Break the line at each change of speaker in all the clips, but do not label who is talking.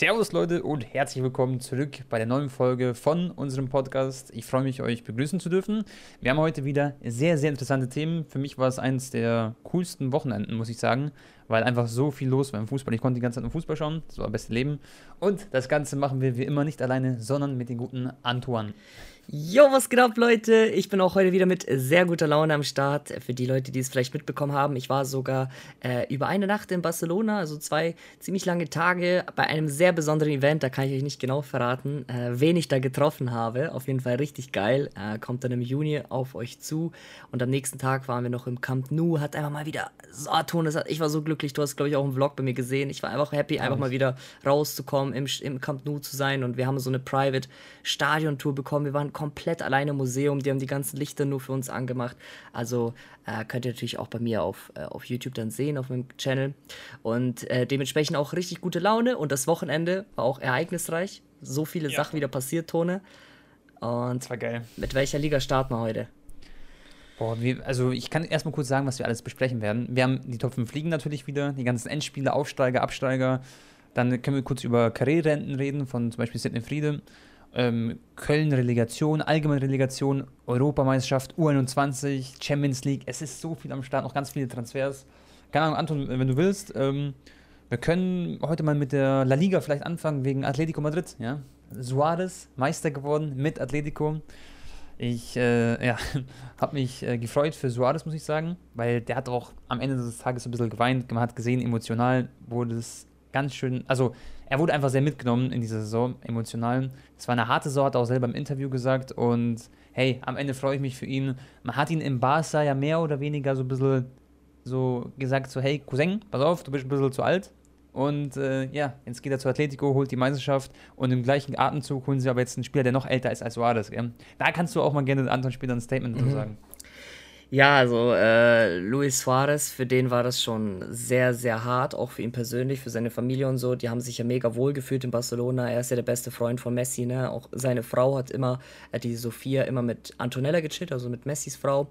Servus Leute und herzlich willkommen zurück bei der neuen Folge von unserem Podcast. Ich freue mich, euch begrüßen zu dürfen. Wir haben heute wieder sehr, sehr interessante Themen. Für mich war es eines der coolsten Wochenenden, muss ich sagen, weil einfach so viel los war im Fußball. Ich konnte die ganze Zeit nur Fußball schauen, das war das beste Leben. Und das Ganze machen wir wie immer nicht alleine, sondern mit dem guten Antoine.
Jo, was geht ab, Leute? Ich bin auch heute wieder mit sehr guter Laune am Start. Für die Leute, die es vielleicht mitbekommen haben, ich war sogar äh, über eine Nacht in Barcelona, also zwei ziemlich lange Tage bei einem sehr besonderen Event. Da kann ich euch nicht genau verraten, äh, wen ich da getroffen habe. Auf jeden Fall richtig geil. Äh, kommt dann im Juni auf euch zu. Und am nächsten Tag waren wir noch im Camp Nou. Hat einfach mal wieder so Ton. Ich war so glücklich. Du hast, glaube ich, auch einen Vlog bei mir gesehen. Ich war einfach happy, einfach mal wieder rauszukommen, im, im Camp Nou zu sein. Und wir haben so eine Private Stadion-Tour bekommen. Wir waren komplett alleine im Museum. Die haben die ganzen Lichter nur für uns angemacht. Also äh, könnt ihr natürlich auch bei mir auf, äh, auf YouTube dann sehen, auf meinem Channel. Und äh, dementsprechend auch richtig gute Laune. Und das Wochenende war auch ereignisreich. So viele ja. Sachen wieder passiert, Tone. Und das war geil. Mit welcher Liga starten wir heute?
Boah, wir, also ich kann erstmal kurz sagen, was wir alles besprechen werden. Wir haben die Top 5 Ligen natürlich wieder, die ganzen Endspiele, Aufsteiger, Absteiger. Dann können wir kurz über Karriererenten reden, von zum Beispiel Sidney Friede ähm, Köln Relegation, allgemeine Relegation, Europameisterschaft, U21, Champions League. Es ist so viel am Start, noch ganz viele Transfers. Keine Ahnung, Anton, wenn du willst, ähm, wir können heute mal mit der La Liga vielleicht anfangen wegen Atletico Madrid. Ja? Suarez, Meister geworden mit Atletico. Ich äh, ja, habe mich äh, gefreut für Suarez, muss ich sagen, weil der hat auch am Ende des Tages ein bisschen geweint. Man hat gesehen, emotional wurde es ganz schön, also er wurde einfach sehr mitgenommen in dieser Saison, emotional. Es war eine harte Saison, hat er auch selber im Interview gesagt. Und hey, am Ende freue ich mich für ihn. Man hat ihn im Barca ja mehr oder weniger so ein bisschen so gesagt, so hey, Cousin, pass auf, du bist ein bisschen zu alt. Und äh, ja, jetzt geht er zu Atletico, holt die Meisterschaft und im gleichen Atemzug holen sie aber jetzt einen Spieler, der noch älter ist als Suarez. Gell? Da kannst du auch mal gerne Anton später ein Statement mhm. sagen.
Ja, also äh, Luis Suarez, für den war das schon sehr, sehr hart, auch für ihn persönlich, für seine Familie und so. Die haben sich ja mega wohl gefühlt in Barcelona. Er ist ja der beste Freund von Messi, ne? Auch seine Frau hat immer, äh, die Sophia, immer mit Antonella gechillt, also mit Messis Frau.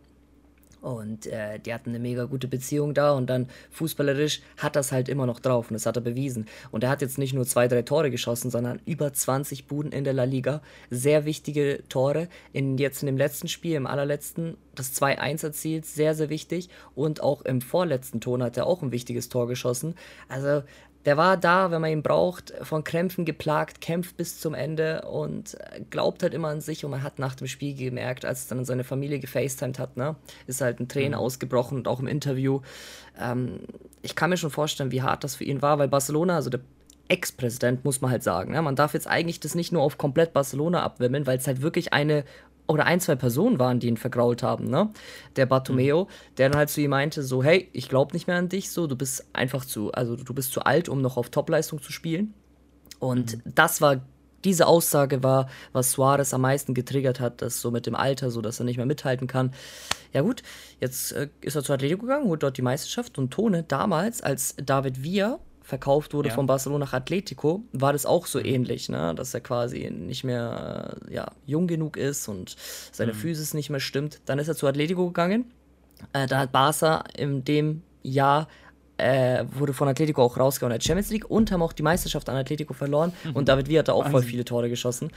Und äh, die hatten eine mega gute Beziehung da und dann fußballerisch hat das halt immer noch drauf und das hat er bewiesen. Und er hat jetzt nicht nur zwei, drei Tore geschossen, sondern über 20 Buden in der La Liga. Sehr wichtige Tore. In, jetzt in dem letzten Spiel, im allerletzten, das 2-1 erzielt, sehr, sehr wichtig. Und auch im vorletzten Ton hat er auch ein wichtiges Tor geschossen. Also der war da, wenn man ihn braucht, von Krämpfen geplagt, kämpft bis zum Ende und glaubt halt immer an sich. Und man hat nach dem Spiel gemerkt, als es dann seine Familie gefacetimed hat, ne, ist halt ein Tränen mhm. ausgebrochen und auch im Interview. Ähm, ich kann mir schon vorstellen, wie hart das für ihn war, weil Barcelona, also der Ex-Präsident, muss man halt sagen. Ne? Man darf jetzt eigentlich das nicht nur auf komplett Barcelona abwimmeln, weil es halt wirklich eine oder ein, zwei Personen waren, die ihn vergrault haben, ne? Der Bartomeo, mhm. der dann halt zu ihm meinte, so, hey, ich glaube nicht mehr an dich, so, du bist einfach zu, also du bist zu alt, um noch auf Topleistung zu spielen. Und mhm. das war, diese Aussage war, was Suarez am meisten getriggert hat, das so mit dem Alter, so dass er nicht mehr mithalten kann. Ja gut, jetzt äh, ist er zu Atletico gegangen, holt dort die Meisterschaft und Tone damals, als David Villa verkauft wurde ja. von Barcelona nach Atletico, war das auch so mhm. ähnlich, ne? dass er quasi nicht mehr äh, ja, jung genug ist und seine mhm. Physis nicht mehr stimmt. Dann ist er zu Atletico gegangen. Äh, da hat Barca in dem Jahr äh, wurde von Atletico auch rausgehauen in der Champions League und haben auch die Meisterschaft an Atletico verloren. Mhm. Und David Villa hat da auch Wahnsinn. voll viele Tore geschossen.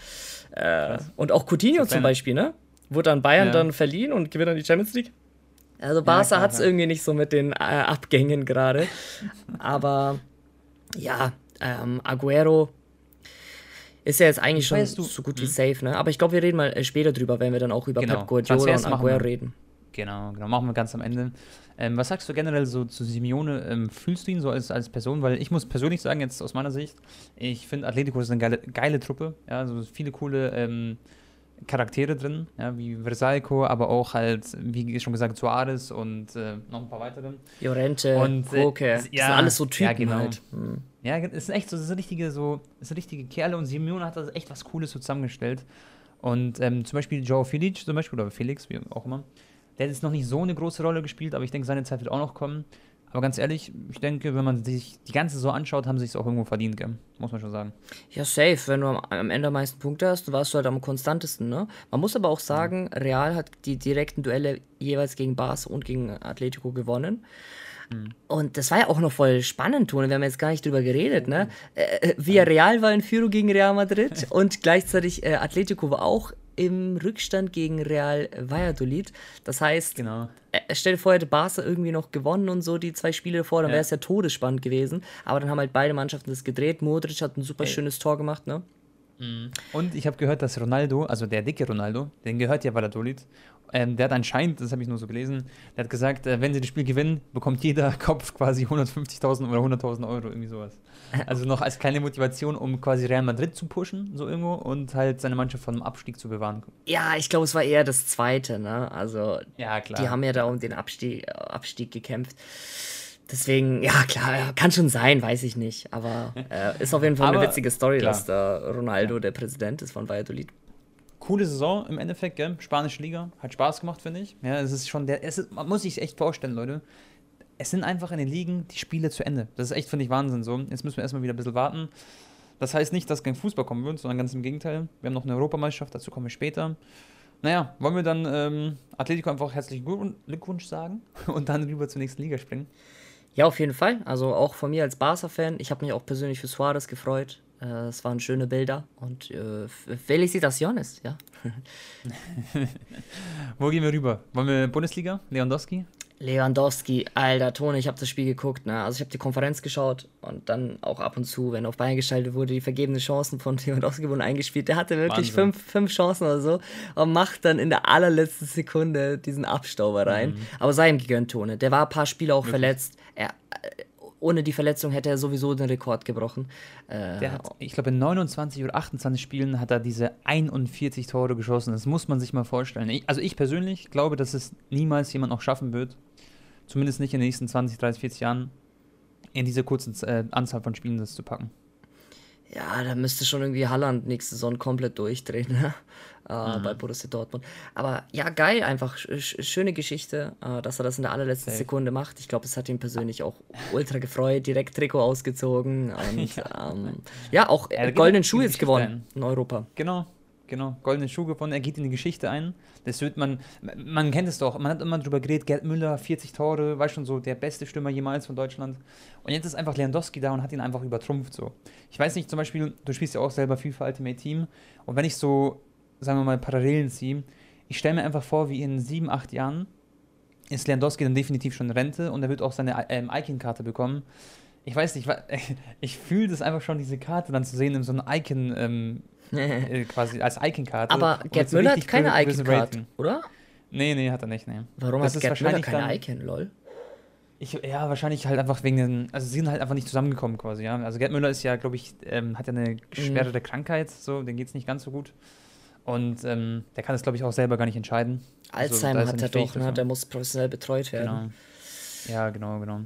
Äh, und auch Coutinho zum Beispiel, ne? Wurde an Bayern ja. dann verliehen und gewinnt dann die Champions League. Also Barca ja, hat es irgendwie nicht so mit den äh, Abgängen gerade. Aber ja, ähm, Aguero ist ja jetzt eigentlich schon du, so gut wie hm? safe, ne? Aber ich glaube, wir reden mal äh, später drüber, wenn wir dann auch über genau. Pep Guardiola und Aguero reden.
Genau, genau, machen wir ganz am Ende. Ähm, was sagst du generell so zu Simeone? Ähm, fühlst du ihn so als, als Person? Weil ich muss persönlich sagen, jetzt aus meiner Sicht, ich finde Atletico ist eine geile, geile Truppe. Ja, also viele coole ähm, Charaktere drin, ja, wie Versalco, aber auch halt, wie schon gesagt, Suarez und äh, noch ein paar weitere.
Llorente, und äh, Roque, das ja, sind alles so Typen
ja,
genau. halt.
Mhm. Ja, es sind echt so, das sind richtige, so, das sind richtige Kerle und Simeone hat da echt was Cooles so zusammengestellt. Und ähm, zum Beispiel Joe Felix zum Beispiel, oder Felix, wie auch immer, der hat jetzt noch nicht so eine große Rolle gespielt, aber ich denke, seine Zeit wird auch noch kommen. Aber ganz ehrlich, ich denke, wenn man sich die ganze so anschaut, haben sie es auch irgendwo verdient, gell? muss man schon sagen.
Ja, safe. Wenn du am Ende am meisten Punkte hast, warst du halt am konstantesten. Ne? Man muss aber auch sagen, Real hat die direkten Duelle jeweils gegen Barca und gegen Atletico gewonnen. Und das war ja auch noch voll spannend, Tone. Wir haben jetzt gar nicht drüber geredet, ne? Äh, äh, Villarreal war in Führung gegen Real Madrid und gleichzeitig äh, Atletico war auch im Rückstand gegen Real Valladolid. Das heißt,
Genau.
äh, stell dir vor, hätte Barca irgendwie noch gewonnen und so die zwei Spiele davor, dann
Ja.
wäre es ja todesspannend gewesen. Aber dann haben halt beide Mannschaften das gedreht. Modric hat ein super
Ey.
schönes Tor gemacht, ne?
Und ich habe gehört, dass Ronaldo, also der dicke Ronaldo, den gehört ja Valladolid, ähm, der hat anscheinend, das habe ich nur so gelesen, der hat gesagt, äh, wenn sie das Spiel gewinnen, bekommt jeder Kopf quasi 150.000 oder 100.000 Euro, irgendwie sowas. Also noch als kleine Motivation, um quasi Real Madrid zu pushen, so irgendwo, und halt seine Mannschaft vom Abstieg zu bewahren.
Ja, ich glaube, es war eher das zweite, ne? Also,
Ja, klar.
die haben ja da um den Abstieg, äh, Abstieg gekämpft. Deswegen, ja, klar, ja, kann schon sein, weiß ich nicht. Aber äh, ist auf jeden Fall eine
Aber,
witzige Story,
klar.
dass da Ronaldo der Präsident ist von Valladolid.
Coole Saison im Endeffekt, gell? Spanische Liga. Hat Spaß gemacht, finde ich. Ja, es ist schon der. Es ist, man muss sich echt vorstellen, Leute. Es sind einfach in den Ligen die Spiele zu Ende. Das ist echt, finde ich, Wahnsinn so. Jetzt müssen wir erstmal wieder ein bisschen warten. Das heißt nicht, dass kein Fußball kommen wird, sondern ganz im Gegenteil. Wir haben noch eine Europameisterschaft, dazu kommen wir später. Naja, wollen wir dann ähm, Atletico einfach herzlichen Glückwun- Glückwunsch sagen und dann rüber zur nächsten Liga springen?
Ja, auf jeden Fall. Also auch von mir als Barca-Fan. Ich habe mich auch persönlich für Suarez gefreut. Äh, es waren schöne Bilder und äh, Felicitaciones, ja.
Wo gehen wir rüber? Wollen wir Bundesliga? Lewandowski?
Lewandowski, alter Tone, ich habe das Spiel geguckt, ne? Also ich habe die Konferenz geschaut und dann auch ab und zu, wenn auf Bayern geschaltet wurde, die vergebenen Chancen von Lewandowski wurden eingespielt. Der hatte wirklich
Wahnsinn.
fünf, fünf Chancen oder so und macht dann in der allerletzten Sekunde diesen Abstauber rein.
Mhm.
Aber sei ihm gegönnt, Tone. Der war ein paar Spiele auch verletzt. Er, äh, ohne die Verletzung hätte er sowieso den Rekord gebrochen. Äh,
hat, ich glaube, in 29 oder 28 Spielen hat er diese 41 Tore geschossen. Das muss man sich mal vorstellen. Ich, also ich persönlich glaube, dass es niemals jemand noch schaffen wird, zumindest nicht in den nächsten 20, 30, 40 Jahren, in dieser kurzen äh, Anzahl von Spielen das zu packen.
Ja, da müsste schon irgendwie Halland nächste Saison komplett durchdrehen, ne? äh,
Mhm.
bei Borussia Dortmund. Aber ja, geil, einfach sch sch- schöne Geschichte, äh, dass er das in der allerletzten
Safe.
Sekunde macht. Ich glaube, es hat ihn persönlich auch ultra gefreut, direkt Trikot ausgezogen und ja, ähm, ja auch äh, goldenen Schuh jetzt gewonnen in Europa.
Genau, genau. Goldene Schuh gewonnen. Er geht in die Geschichte ein. Das wird man, man kennt es doch. Man hat immer drüber geredet, Gerd Müller, 40 Tore, war schon so der beste Stürmer jemals von Deutschland. Und jetzt ist einfach Lewandowski da und hat ihn einfach übertrumpft so. Ich weiß nicht, zum Beispiel, du spielst ja auch selber FIFA Ultimate Team. Und wenn ich so, sagen wir mal, Parallelen ziehe, ich stelle mir einfach vor, wie in sieben, acht Jahren ist Lewandowski dann definitiv schon in Rente und er wird auch seine ähm, Icon-Karte bekommen. Ich weiß nicht, ich fühle das einfach schon, diese Karte dann zu sehen in so einem Icon, ähm, äh, quasi als Icon-Karte.
Aber Gerd Müller hat keine
Rating.
oder?
Nee, nee, hat er nicht, nee.
Warum
Das
hat Gerd Müller
wahrscheinlich
keine Icon, lol?
Ich, ja, wahrscheinlich halt einfach wegen den, also sie sind halt einfach nicht zusammengekommen quasi, ja. Also Gerd Müller ist ja, glaube ich, ähm, hat ja eine schwerere Krankheit, so, dem geht es nicht ganz so gut. Und ähm, der kann das, glaube ich, auch selber gar nicht entscheiden. Also,
Alzheimer
ist
hat er doch, ne? Der muss professionell betreut werden.
Genau. Ja, genau, genau.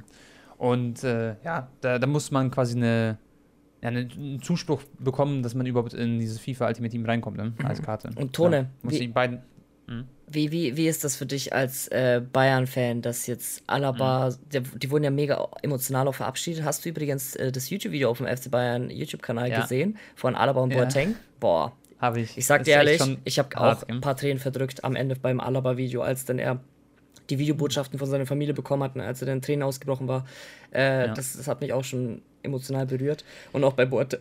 Und äh, ja, da, da muss man quasi eine, ja, eine, einen Zuspruch bekommen, dass man überhaupt in dieses FIFA Ultimate Team reinkommt, ne? als Karte.
Und Tone,
ja,
wie-
beiden.
Wie, wie, wie ist das für dich als äh, Bayern-Fan, dass jetzt Alaba, der, die wurden ja mega emotional auch verabschiedet. Hast du übrigens äh, das YouTube-Video auf dem FC Bayern YouTube-Kanal
Ja.
gesehen von Alaba und
Ja.
Boateng? Boah,
Habe ich.
ich sag
Das
dir ehrlich, ich habe auch ein paar Tränen verdrückt am Ende beim Alaba-Video, als dann er die Videobotschaften von seiner Familie bekommen hat, und als er dann Tränen ausgebrochen war. Äh,
Ja.
das, das hat mich auch schon emotional berührt. Und auch bei Boat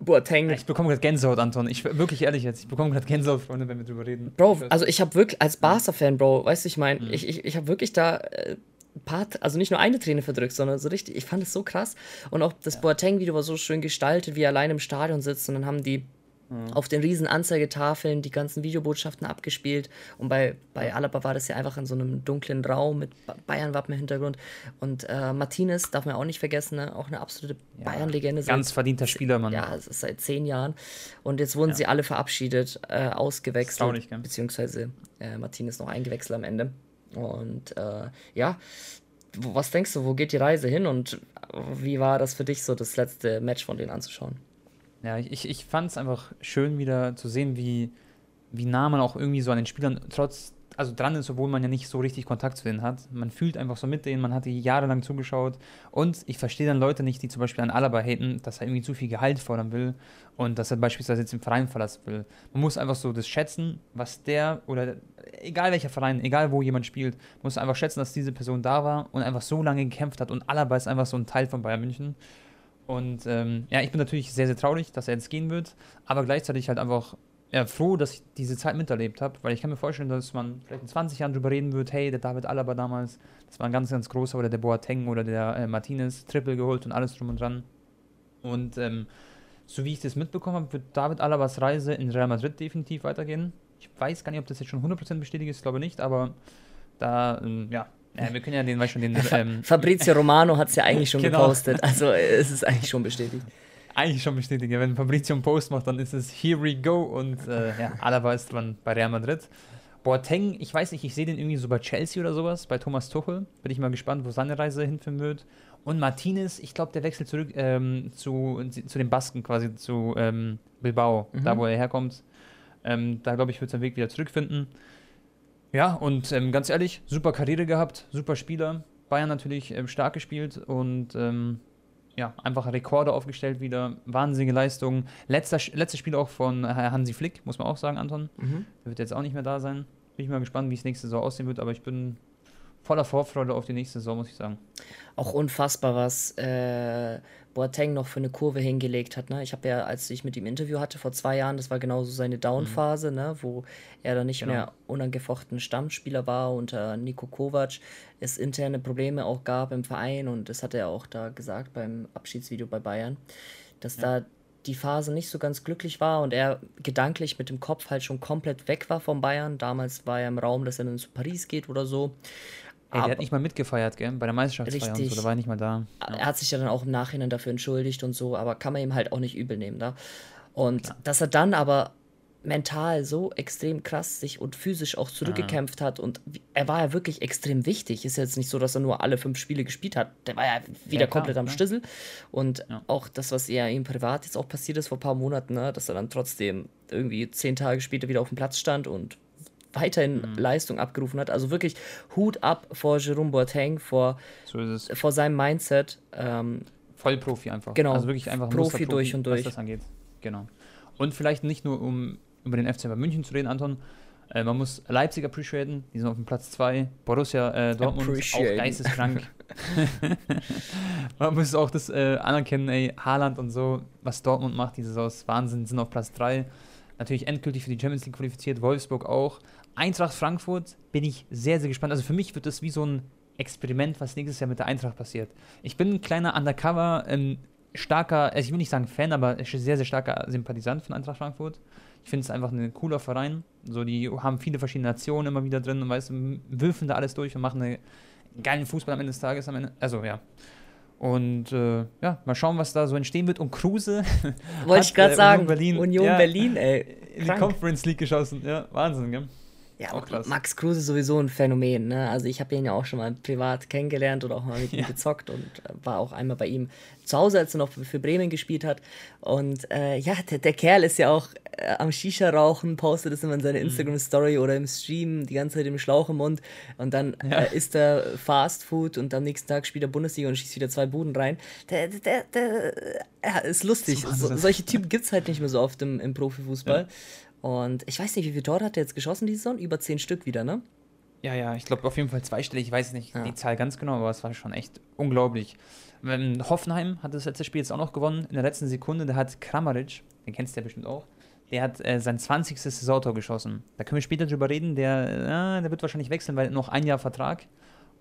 Boateng.
Ich bekomme gerade Gänsehaut, Anton. Ich wirklich ehrlich jetzt. Ich bekomme gerade Gänsehaut, Freunde, wenn wir drüber reden.
Bro, also ich habe wirklich, als Barca-Fan, Bro, weißt du, ich meine,
Mhm.
ich, ich, ich habe wirklich da äh, ein paar, also nicht nur eine Träne verdrückt, sondern so richtig, ich fand es so krass. Und auch das Boateng-Video war so schön gestaltet, wie er allein im Stadion sitzt und dann haben die. Auf den riesen Anzeigetafeln die ganzen Videobotschaften abgespielt. Und bei, bei Alaba war das ja einfach in so einem dunklen Raum mit Ba- Bayern-Wappen im Hintergrund. Und äh, Martinez darf man auch nicht vergessen, ne? auch eine absolute
Ja,
Bayern-Legende. seit-
Ganz verdienter Spieler, Mann.
ja, es ist seit zehn Jahren. Und jetzt wurden
Ja.
sie alle verabschiedet, äh, ausgewechselt.
Erstaunlich, gell?
Beziehungsweise äh, Martinez noch eingewechselt am Ende. Und äh, ja, was denkst du, wo geht die Reise hin und wie war das für dich so, das letzte Match von denen anzuschauen?
Ja, ich, ich, fand es einfach schön wieder zu sehen, wie, wie nah man auch irgendwie so an den Spielern trotz also dran ist, obwohl man ja nicht so richtig Kontakt zu denen hat. Man fühlt einfach so mit denen, man hat die jahrelang zugeschaut. Und ich verstehe dann Leute nicht, die zum Beispiel an Alaba haten, dass er irgendwie zu viel Gehalt fordern will und dass er beispielsweise jetzt den Verein verlassen will. Man muss einfach so das schätzen, was der oder egal welcher Verein, egal wo jemand spielt, muss einfach schätzen, dass diese Person da war und einfach so lange gekämpft hat. Und Alaba ist einfach so ein Teil von Bayern München. Und ähm, ja, ich bin natürlich sehr, sehr traurig, dass er jetzt gehen wird, aber gleichzeitig halt einfach ja, froh, dass ich diese Zeit miterlebt habe, weil ich kann mir vorstellen, dass man vielleicht in 20 Jahren darüber reden wird, hey, der David Alaba damals, das war ein ganz, ganz großer, oder der Boateng oder der äh, Martinez, Triple geholt und alles drum und dran. Und ähm, so wie ich das mitbekommen habe, wird David Alabas Reise in Real Madrid definitiv weitergehen. Ich weiß gar nicht, ob das jetzt schon 100% bestätigt ist, glaube nicht, aber da, ähm, ja, ja, wir können ja den, schon, den.
Ähm, Fabrizio Romano hat es ja eigentlich schon genau. gepostet, also es ist eigentlich schon bestätigt
eigentlich schon bestätigt. Wenn Fabrizio einen Post macht, dann ist es Here we go und äh, ja, Alaba ist dann bei Real Madrid. Boateng, ich weiß nicht, ich sehe den irgendwie so bei Chelsea oder sowas, bei Thomas Tuchel. Bin ich mal gespannt, wo seine Reise hinführen wird. Und Martinez, ich glaube, der wechselt zurück ähm, zu, zu den Basken, quasi zu ähm, Bilbao, mhm. da wo er herkommt. Ähm, da glaube ich, wird sein Weg wieder zurückfinden. Ja, und ähm, ganz ehrlich, super Karriere gehabt, super Spieler. Bayern natürlich ähm, stark gespielt und ähm, ja, einfach Rekorde aufgestellt wieder, wahnsinnige Leistung. Letzter, letztes Spiel auch von Hansi Flick, muss man auch sagen, Anton. Mhm. Der wird jetzt auch nicht mehr da sein. Bin ich mal gespannt, wie es nächste Saison aussehen wird, aber ich bin voller Vorfreude auf die nächste Saison, muss ich sagen.
Auch unfassbar, was äh, Boateng noch für eine Kurve hingelegt hat. Ne? Ich habe ja, als ich mit ihm Interview hatte vor zwei Jahren, das war genauso seine Down-Phase, mhm. ne? wo er dann nicht genau. mehr unangefochten Stammspieler war unter Niko Kovac, es interne Probleme auch gab im Verein und das hat er auch da gesagt beim Abschiedsvideo bei Bayern, dass ja. da die Phase nicht so ganz glücklich war und er gedanklich mit dem Kopf halt schon komplett weg war von Bayern. Damals war er im Raum, dass er dann zu Paris geht oder so.
Ey, der hat nicht mal mitgefeiert, gell? Bei der Meisterschaftsfeier richtig. und so, da war er nicht mal da.
Ja. Er hat sich ja dann auch im Nachhinein dafür entschuldigt und so, aber kann man ihm halt auch nicht übel nehmen, da. Ne? Und Klar. dass er dann aber mental so extrem krass sich und physisch auch zurückgekämpft ja. hat und er war ja wirklich extrem wichtig. Ist jetzt nicht so, dass er nur alle fünf Spiele gespielt hat. Der war ja wieder ja, komplett am Stissel. Und ja. auch das, was eher ihm privat jetzt auch passiert ist vor ein paar Monaten, ne, dass er dann trotzdem irgendwie zehn Tage später wieder auf dem Platz stand und weiterhin mhm. Leistung abgerufen hat. Also wirklich Hut ab vor Jerome Boateng, vor, so vor seinem Mindset. Ähm,
Vollprofi einfach.
Genau.
Also wirklich einfach
Profi durch und durch.
Was das angeht. Genau. Und vielleicht nicht nur, um über den FC bei München zu reden, Anton. Äh, man muss Leipzig appreciaten, die sind auf dem Platz 2. Borussia äh, Dortmund auch geisteskrank. man muss auch das äh, anerkennen, ey, Haaland und so, was Dortmund macht, diese Saison ist Wahnsinn, sind auf Platz 3. Natürlich endgültig für die Champions League qualifiziert, Wolfsburg auch. Eintracht Frankfurt bin ich sehr, sehr gespannt. Also für mich wird das wie so ein Experiment, was nächstes Jahr mit der Eintracht passiert. Ich bin ein kleiner Undercover, ein starker, also ich will nicht sagen Fan, aber sehr, sehr starker Sympathisant von Eintracht Frankfurt. Ich finde es einfach ein cooler Verein. So, die haben viele verschiedene Nationen immer wieder drin und weißt würfeln da alles durch und machen einen geilen Fußball am Ende des Tages. Ende. Also ja. Und äh, ja, mal schauen, was da so entstehen wird. Und Kruse.
Wollte ich gerade äh, sagen, Union Berlin, Union ja, Berlin ey.
In die Conference League geschossen. Ja, Wahnsinn, gell?
Ja, auch krass. Max Kruse ist sowieso ein Phänomen. Ne? Also ich habe ihn ja auch schon mal privat kennengelernt oder auch mal mit ja. ihm gezockt und äh, war auch einmal bei ihm zu Hause, als er noch für Bremen gespielt hat. Und äh, ja, der, der, Kerl ist ja auch äh, am Shisha rauchen, postet das immer in seiner mhm. Instagram-Story oder im Stream, die ganze Zeit im Schlauch im Mund. Und dann ja. äh, isst er Fast Food und am nächsten Tag spielt er Bundesliga und schießt wieder zwei Buden rein. Der, der, der, ja, ist lustig. So, solche Typen gibt es halt nicht mehr so oft im, im Profifußball. Ja. Und ich weiß nicht, wie viele Tore hat er jetzt geschossen diese Saison? Über zehn Stück wieder, ne?
Ja, ja, ich glaube auf jeden Fall zweistellig. Ich weiß nicht ja. die Zahl ganz genau, aber es war schon echt unglaublich. Ähm, Hoffenheim hat das letzte Spiel jetzt auch noch gewonnen. In der letzten Sekunde, der hat Kramaric, den kennst du ja bestimmt auch, der hat äh, sein 20. Saisontor geschossen. Da können wir später drüber reden. Der, äh, der wird wahrscheinlich wechseln, weil noch ein Jahr Vertrag.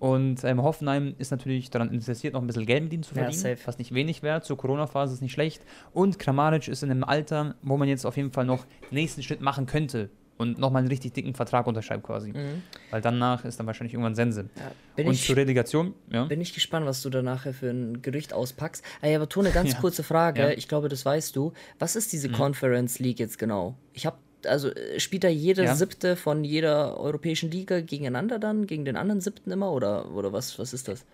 Und ähm, Hoffenheim ist natürlich daran interessiert, noch ein bisschen Geld mit ihm zu verdienen, ja, was nicht wenig wäre. Zur Corona-Phase ist nicht schlecht. Und Kramaric ist in einem Alter, wo man jetzt auf jeden Fall noch den nächsten Schritt machen könnte und nochmal einen richtig dicken Vertrag unterschreibt quasi. Mhm. Weil danach ist dann wahrscheinlich irgendwann Sense. Ja, und ich, zur Relegation, ja.
Bin ich gespannt, was du da nachher für ein Gerücht auspackst. Ey, aber Tone, ganz ja. kurze Frage. Ich glaube, das weißt du. Was ist diese mhm. Conference League jetzt genau? Ich habe also äh, spielt da jede ja. siebte von jeder europäischen Liga gegeneinander dann, gegen den anderen siebten immer oder, oder was, was ist das?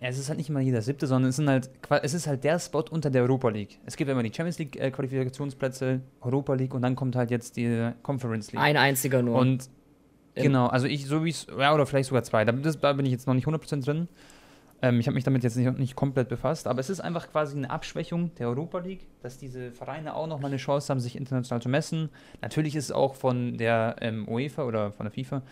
Ja, es ist halt nicht immer jeder siebte, sondern es, sind halt, es ist halt der Spot unter der Europa League. Es gibt immer die Champions League äh, Qualifikationsplätze, Europa League und dann kommt halt jetzt die Conference League.
Ein einziger nur.
Und Genau, also ich, so wie es, ja, oder vielleicht sogar zwei. Da, das, da bin ich jetzt noch nicht 100% drin. Ähm, ich habe mich damit jetzt nicht, nicht komplett befasst, aber es ist einfach quasi eine Abschwächung der Europa League, dass diese Vereine auch nochmal eine Chance haben, sich international zu messen. Natürlich ist es auch von der ähm, UEFA oder von der FIFA,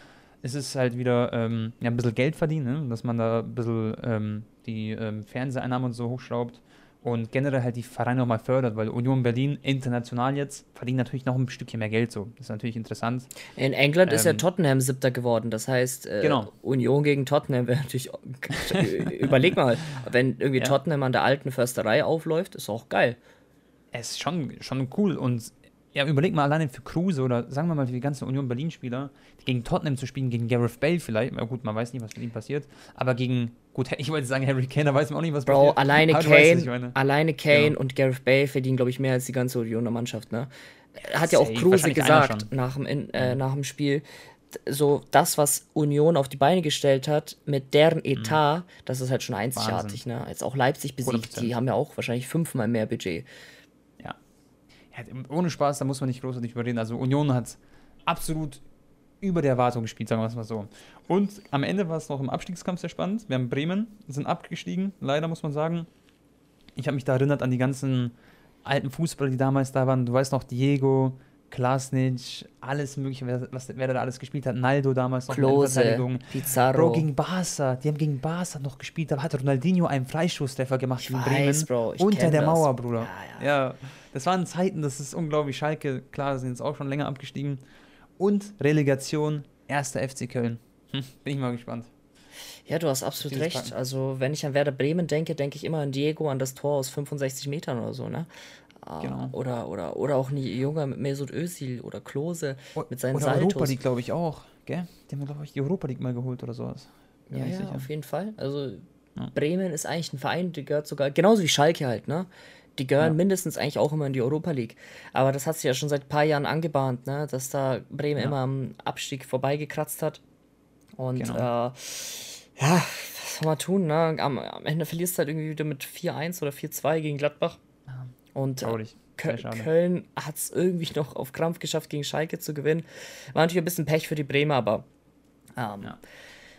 ist es halt wieder ähm, ja, ein bisschen Geld verdienen, ne? dass man da ein bisschen ähm, die ähm, Fernseheinnahmen und so hochschraubt und generell halt die Vereine nochmal fördert, weil Union Berlin international jetzt verdient natürlich noch ein Stückchen mehr Geld so. Das ist natürlich interessant.
In England ähm, ist ja ähm, Tottenham siebter geworden, das heißt äh, genau. Union gegen Tottenham wäre natürlich, überleg mal, wenn irgendwie ja. Tottenham an der alten Försterei aufläuft, ist auch geil.
Es ist schon, schon cool und ja, überleg mal alleine für Kruse oder sagen wir mal für die ganzen Union Berlin-Spieler, gegen Tottenham zu spielen, gegen Gareth Bale vielleicht. Na gut, man weiß nicht, was mit ihm passiert. Aber gegen, gut, ich wollte sagen Harry Kane, da weiß man auch nicht, was
Bro, passiert. alleine Kane, alleine Kane ja. und Gareth Bale verdienen, glaube ich, mehr als die ganze Unioner Mannschaft, ne? Hat ja auch Kruse gesagt nach dem, äh, nach dem Spiel, so das, was Union auf die Beine gestellt hat, mit deren mhm. Etat, mhm. das ist halt schon einzigartig, Wahnsinn. ne? Jetzt auch Leipzig besiegt, 100%. die haben ja auch wahrscheinlich fünfmal mehr Budget
ja, ohne Spaß, da muss man nicht großartig überreden. Also Union hat absolut über der Erwartung gespielt, sagen wir es mal so. Und am Ende war es noch im Abstiegskampf sehr spannend. Wir haben Bremen, sind abgestiegen, leider muss man sagen. Ich habe mich da erinnert an die ganzen alten Fußballer, die damals da waren. Du weißt noch, Diego, Klasnic, alles mögliche, wer, was, wer da alles gespielt hat. Naldo damals
noch. Klose, Pizarro.
Bro, gegen Barca. Die haben gegen Barca noch gespielt. Da hat Ronaldinho einen Freistoßtreffer gemacht
ich weiß, Bremen. Bro,
unter der Mauer, Bruder. Ja, ja. ja, das waren Zeiten, das ist unglaublich. Schalke, klar, sind jetzt auch schon länger abgestiegen. Und Relegation, erster FC Köln. Hm, bin ich mal gespannt.
Ja, du hast absolut recht. Also, wenn ich an Werder Bremen denke, denke ich immer an Diego, an das Tor aus 65 Metern oder so, ne? Genau. Oder, oder, oder auch ein Junger mit Mesut Özil oder Klose mit seinen oder
Saltos. Europa League, glaube ich, auch. Gell? Die haben, glaube ich, die Europa League mal geholt oder sowas.
ja, ja, auf jeden Fall. Also ja. Bremen ist eigentlich ein Verein, der gehört sogar, genauso wie Schalke halt, ne? Die gehören ja. mindestens eigentlich auch immer in die Europa League. Aber das hat sich ja schon seit ein paar Jahren angebahnt, ne? dass da Bremen immer am Abstieg vorbeigekratzt hat. Und genau. äh, ja, was soll man tun? Ne? Am, am Ende verlierst du halt irgendwie wieder mit 4-1 oder 4-2 gegen Gladbach. Und äh, Köln, Köln hat es irgendwie noch auf Krampf geschafft, gegen Schalke zu gewinnen. War natürlich ein bisschen Pech für die Bremer, aber. Ähm,
ja.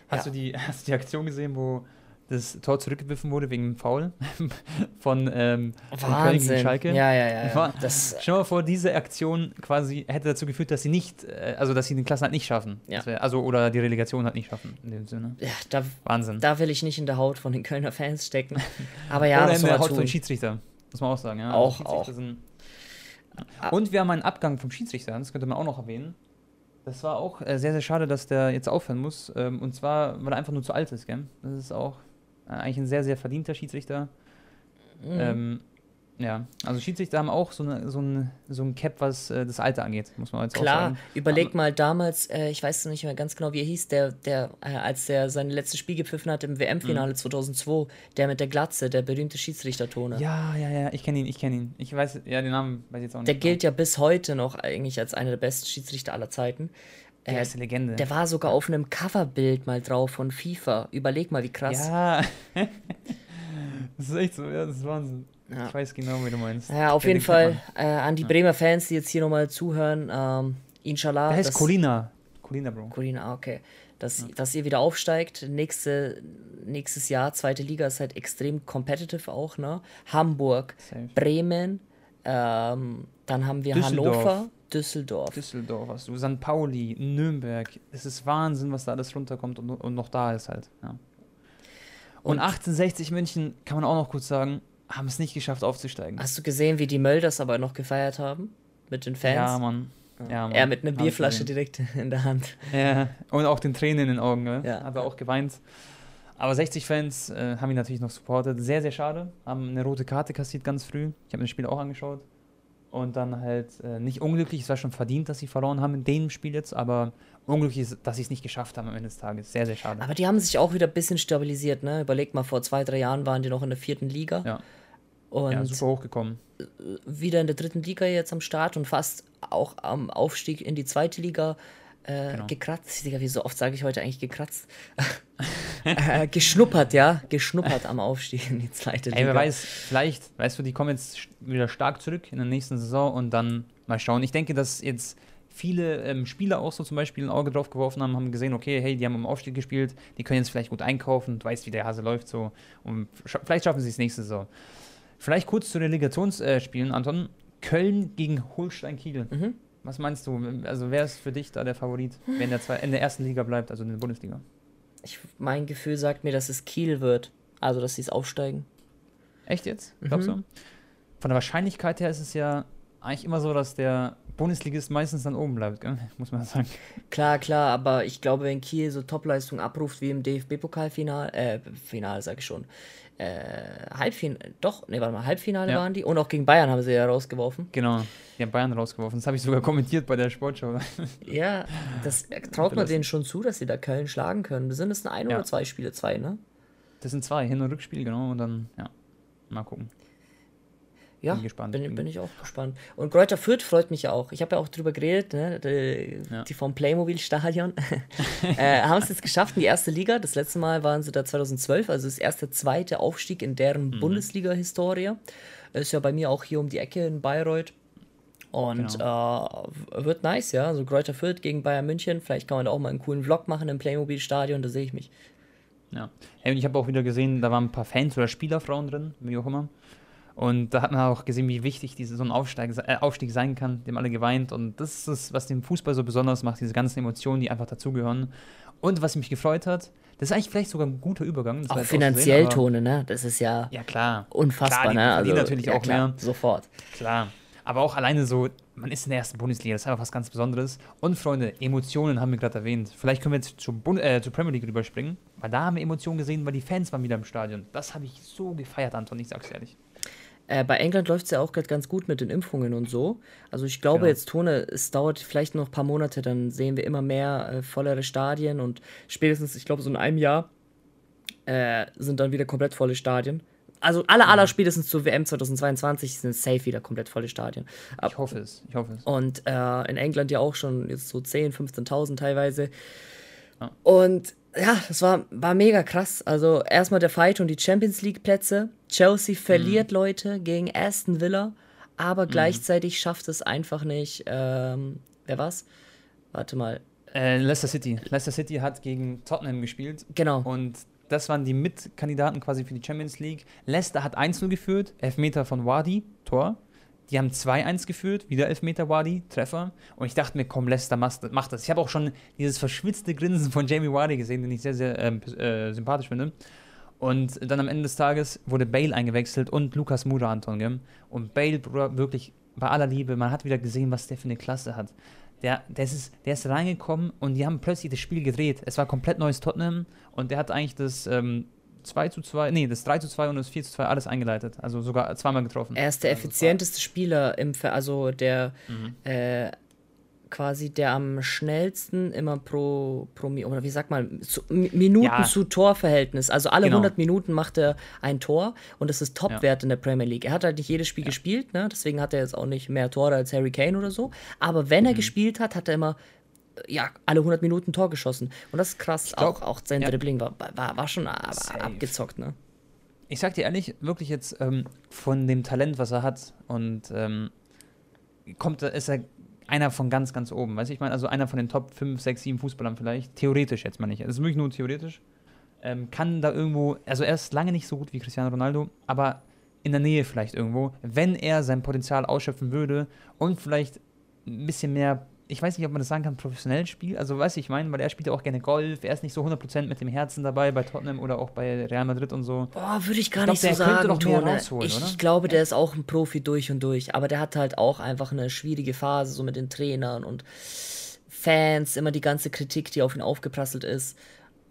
Hast, ja. Du die, hast du die Aktion gesehen, wo das Tor zurückgewiffen wurde wegen dem Foul von, ähm, von Köln gegen Schalke.
Ja, ja, ja. ja.
Das, Stell dir mal vor, diese Aktion quasi hätte dazu geführt, dass sie nicht, äh, also dass sie den Klassenhalt nicht schaffen. Ja. Wär, also oder die Relegation halt nicht schaffen in dem Sinne.
Ja, da, Wahnsinn. Da will ich nicht in der Haut von den Kölner Fans stecken. Aber ja, oder
in der Haut von den Schiedsrichter. Muss man auch sagen, ja.
Auch, auch.
Sind, ja. Und wir haben einen Abgang vom Schiedsrichter, das könnte man auch noch erwähnen. Das war auch äh, sehr, sehr schade, dass der jetzt aufhören muss. Ähm, und zwar, weil er einfach nur zu alt ist, gell? Das ist auch äh, eigentlich ein sehr, sehr verdienter Schiedsrichter. Mhm. Ähm, ja, also Schiedsrichter haben auch so, eine, so, ein, so ein Cap, was äh, das Alter angeht, muss man jetzt
Klar,
auch sagen.
überleg mal damals, äh, ich weiß nicht mehr ganz genau, wie er hieß, der, der äh, als der sein letztes Spiel gepfiffen hat im WM-Finale mhm. 2002, der mit der Glatze, der berühmte Schiedsrichter-Tone.
Ja, ja, ja, ich kenne ihn, ich kenne ihn. Ich weiß, ja, den Namen weiß ich jetzt auch nicht.
Der gilt ja bis heute noch eigentlich als einer der besten Schiedsrichter aller Zeiten.
Der ist eine Legende.
Der war sogar auf einem Coverbild mal drauf von FIFA. Überleg mal, wie krass.
Ja. das ist echt so, ja, das ist Wahnsinn. Ja. Ich weiß genau, wie du meinst.
Ja, auf jeden Fall äh, an die Bremer Fans, die jetzt hier nochmal zuhören. Ähm, inshallah.
Der heißt Colina. Colina, Bro.
Colina, ah, okay. Dass, ja. dass ihr wieder aufsteigt. Nächste, nächstes Jahr, zweite Liga ist halt extrem competitive auch, ne? Hamburg, Safe. Bremen, ähm, dann haben wir Düsseldorf. Hannover, Düsseldorf.
Düsseldorf hast du, St. Pauli, Nürnberg. Es ist Wahnsinn, was da alles runterkommt und, und noch da ist halt. Ja. Und, und 1860 München, kann man auch noch kurz sagen, haben es nicht geschafft aufzusteigen.
Hast du gesehen, wie die Mölders aber noch gefeiert haben? Mit den Fans?
Ja, Mann.
Ja, Mann. Er mit einer Bierflasche direkt in der Hand.
Ja, und auch den Tränen in den Augen. Ne? Ja. Hat er auch geweint. Aber 60 Fans äh, haben ihn natürlich noch supportet. Sehr, sehr schade. Haben eine rote Karte kassiert ganz früh. Ich habe mir das Spiel auch angeschaut. Und dann halt äh, nicht unglücklich. Es war schon verdient, dass sie verloren haben in dem Spiel jetzt. Aber unglücklich ist, dass sie es nicht geschafft haben am Ende des Tages. Sehr, sehr schade.
Aber die haben sich auch wieder ein bisschen stabilisiert. Ne? Überleg mal, vor zwei, drei Jahren waren die noch in der vierten Liga.
Ja.
Und
ja, super hochgekommen.
Wieder in der dritten Liga jetzt am Start und fast auch am Aufstieg in die zweite Liga äh, genau. gekratzt. Digga, wie so oft sage ich heute eigentlich gekratzt? äh, geschnuppert, ja. Geschnuppert am Aufstieg in die zweite Liga.
Ey, wer weiß, vielleicht, weißt du, die kommen jetzt wieder stark zurück in der nächsten Saison und dann mal schauen. Ich denke, dass jetzt viele ähm, Spieler auch so zum Beispiel ein Auge drauf geworfen haben, haben gesehen, okay, hey, die haben im Aufstieg gespielt, die können jetzt vielleicht gut einkaufen, du weißt, wie der Hase läuft so. Und sch vielleicht schaffen sie es nächste Saison. Vielleicht kurz zu Relegationsspielen, äh, Anton. Köln gegen Holstein Kiel. Mhm. Was meinst du? Also wer ist für dich da der Favorit, wenn der zwei, in der ersten Liga bleibt, also in der Bundesliga?
Ich, mein Gefühl sagt mir, dass es Kiel wird. Also, dass sie es aufsteigen.
Echt jetzt? Glaubst mhm. du? Von der Wahrscheinlichkeit her ist es ja eigentlich immer so, dass der Bundesligist meistens dann oben bleibt, gell? muss man sagen.
Klar, klar, aber ich glaube, wenn Kiel so Topleistung abruft wie im DFB-Pokalfinale, äh, Finale sage ich schon, äh, Halbfinale, doch, ne, warte mal, Halbfinale ja. waren die und auch gegen Bayern haben sie ja rausgeworfen.
Genau, die haben Bayern rausgeworfen, das habe ich sogar kommentiert bei der Sportshow.
ja, das traut man denen schon zu, dass sie da Köln schlagen können. Sind es ein ja. oder zwei Spiele? Zwei, ne?
Das sind zwei, Hin- und Rückspiel, genau, und dann, ja, mal gucken.
Ja, bin, gespannt. Bin, bin, ich auch gespannt. Und Kräuter Fürth freut mich auch. Ich habe ja auch drüber geredet, ne? die, ja. die vom Playmobil-Stadion. äh, haben es jetzt geschafft in die erste Liga. Das letzte Mal waren sie da 2012, also das erste, zweite Aufstieg in deren mhm. Bundesliga-Historie. Ist ja bei mir auch hier um die Ecke in Bayreuth. Und genau. äh, wird nice, ja. So also Kräuter Fürth gegen Bayern München. Vielleicht kann man da auch mal einen coolen Vlog machen im Playmobil-Stadion, da sehe ich mich.
Ja. Hey, und ich habe auch wieder gesehen, da waren ein paar Fans oder Spielerfrauen drin, wie auch immer. Und da hat man auch gesehen, wie wichtig diese, so ein Aufsteig, äh, Aufstieg sein kann. Dem alle geweint. Und das ist es, was den Fußball so besonders macht, diese ganzen Emotionen, die einfach dazugehören. Und was mich gefreut hat, das ist eigentlich vielleicht sogar ein guter Übergang.
auch finanziell sehen, Tone, ne? Das ist ja,
ja klar.
unfassbar, klar, die,
ne?
Also,
natürlich ja, auch klar, mehr.
Sofort.
Klar. Aber auch alleine so, man ist in der ersten Bundesliga, das ist einfach was ganz Besonderes. Und Freunde, Emotionen haben wir gerade erwähnt. Vielleicht können wir jetzt zur, Bund äh, zur Premier League rüberspringen, weil da haben wir Emotionen gesehen, weil die Fans waren wieder im Stadion. Das habe ich so gefeiert, Anton, ich sag's ehrlich.
Äh, bei England läuft es ja auch gerade ganz gut mit den Impfungen und so. Also ich glaube genau. jetzt, Tone, es dauert vielleicht noch ein paar Monate, dann sehen wir immer mehr äh, vollere Stadien und spätestens, ich glaube, so in einem Jahr äh, sind dann wieder komplett volle Stadien. Also alle, aller mhm. spätestens zur WM 2022 sind safe wieder komplett volle Stadien.
Ab ich hoffe es, ich hoffe es.
Und äh, in England ja auch schon jetzt so 10.000, 15.000 teilweise. Ja. Und ja, das war, war mega krass. Also erstmal der Fight um die Champions League Plätze. Chelsea verliert mhm. Leute gegen Aston Villa, aber mhm. gleichzeitig schafft es einfach nicht. Ähm, wer war's? Warte mal.
Äh, Leicester City. Leicester City hat gegen Tottenham gespielt.
Genau.
Und das waren die Mitkandidaten quasi für die Champions League. Leicester hat 1-0 geführt, Elfmeter von Wadi, Tor. Die haben 2-1 geführt, wieder Elfmeter Wadi, Treffer. Und ich dachte mir, komm, Leicester macht das. Ich habe auch schon dieses verschwitzte Grinsen von Jamie Wadi gesehen, den ich sehr, sehr ähm, äh, sympathisch finde. Und dann am Ende des Tages wurde Bale eingewechselt und Lukas Moura, Anton. Gell? Und Bale, wirklich bei aller Liebe, man hat wieder gesehen, was der für eine Klasse hat. Der, der, ist, der ist reingekommen und die haben plötzlich das Spiel gedreht. Es war komplett neues Tottenham und der hat eigentlich das ähm, 2 zu 2, nee, das 3 zu 2 und das 4 zu 2 alles eingeleitet. Also sogar zweimal getroffen.
Er ist der
also
effizienteste Spieler im Ver also der mhm. äh, quasi der am schnellsten immer pro, pro oder wie sagt man, zu, Minuten ja. zu Torverhältnis. Also alle genau. 100 Minuten macht er ein Tor und das ist Topwert ja. in der Premier League. Er hat halt nicht jedes Spiel ja. gespielt, ne? deswegen hat er jetzt auch nicht mehr Tore als Harry Kane oder so. Aber wenn er mhm. gespielt hat, hat er immer ja, alle 100 Minuten Tor geschossen. Und das ist krass. Glaub, auch, auch sein ja. Dribbling war, war, war schon ab, abgezockt, ne?
Ich sag dir ehrlich, wirklich jetzt ähm, von dem Talent, was er hat und ähm, kommt, ist er einer von ganz, ganz oben. Weißt du, ich meine, also einer von den Top 5, 6, 7 Fußballern vielleicht. Theoretisch jetzt mal nicht. Das ist wirklich nur theoretisch. Ähm, kann da irgendwo, also er ist lange nicht so gut wie Cristiano Ronaldo, aber in der Nähe vielleicht irgendwo, wenn er sein Potenzial ausschöpfen würde und vielleicht ein bisschen mehr ich weiß nicht, ob man das sagen kann, professionell spielt. Also, weiß ich meine, weil er spielt ja auch gerne Golf. Er ist nicht so 100% mit dem Herzen dabei bei Tottenham oder auch bei Real Madrid und so.
Boah, würde ich gar ich glaub, nicht so sagen, Tone. Ich, ich, glaube, der ist auch ein Profi durch und durch. Aber der hat halt auch einfach eine schwierige Phase, so mit den Trainern und Fans, immer die ganze Kritik, die auf ihn aufgeprasselt ist.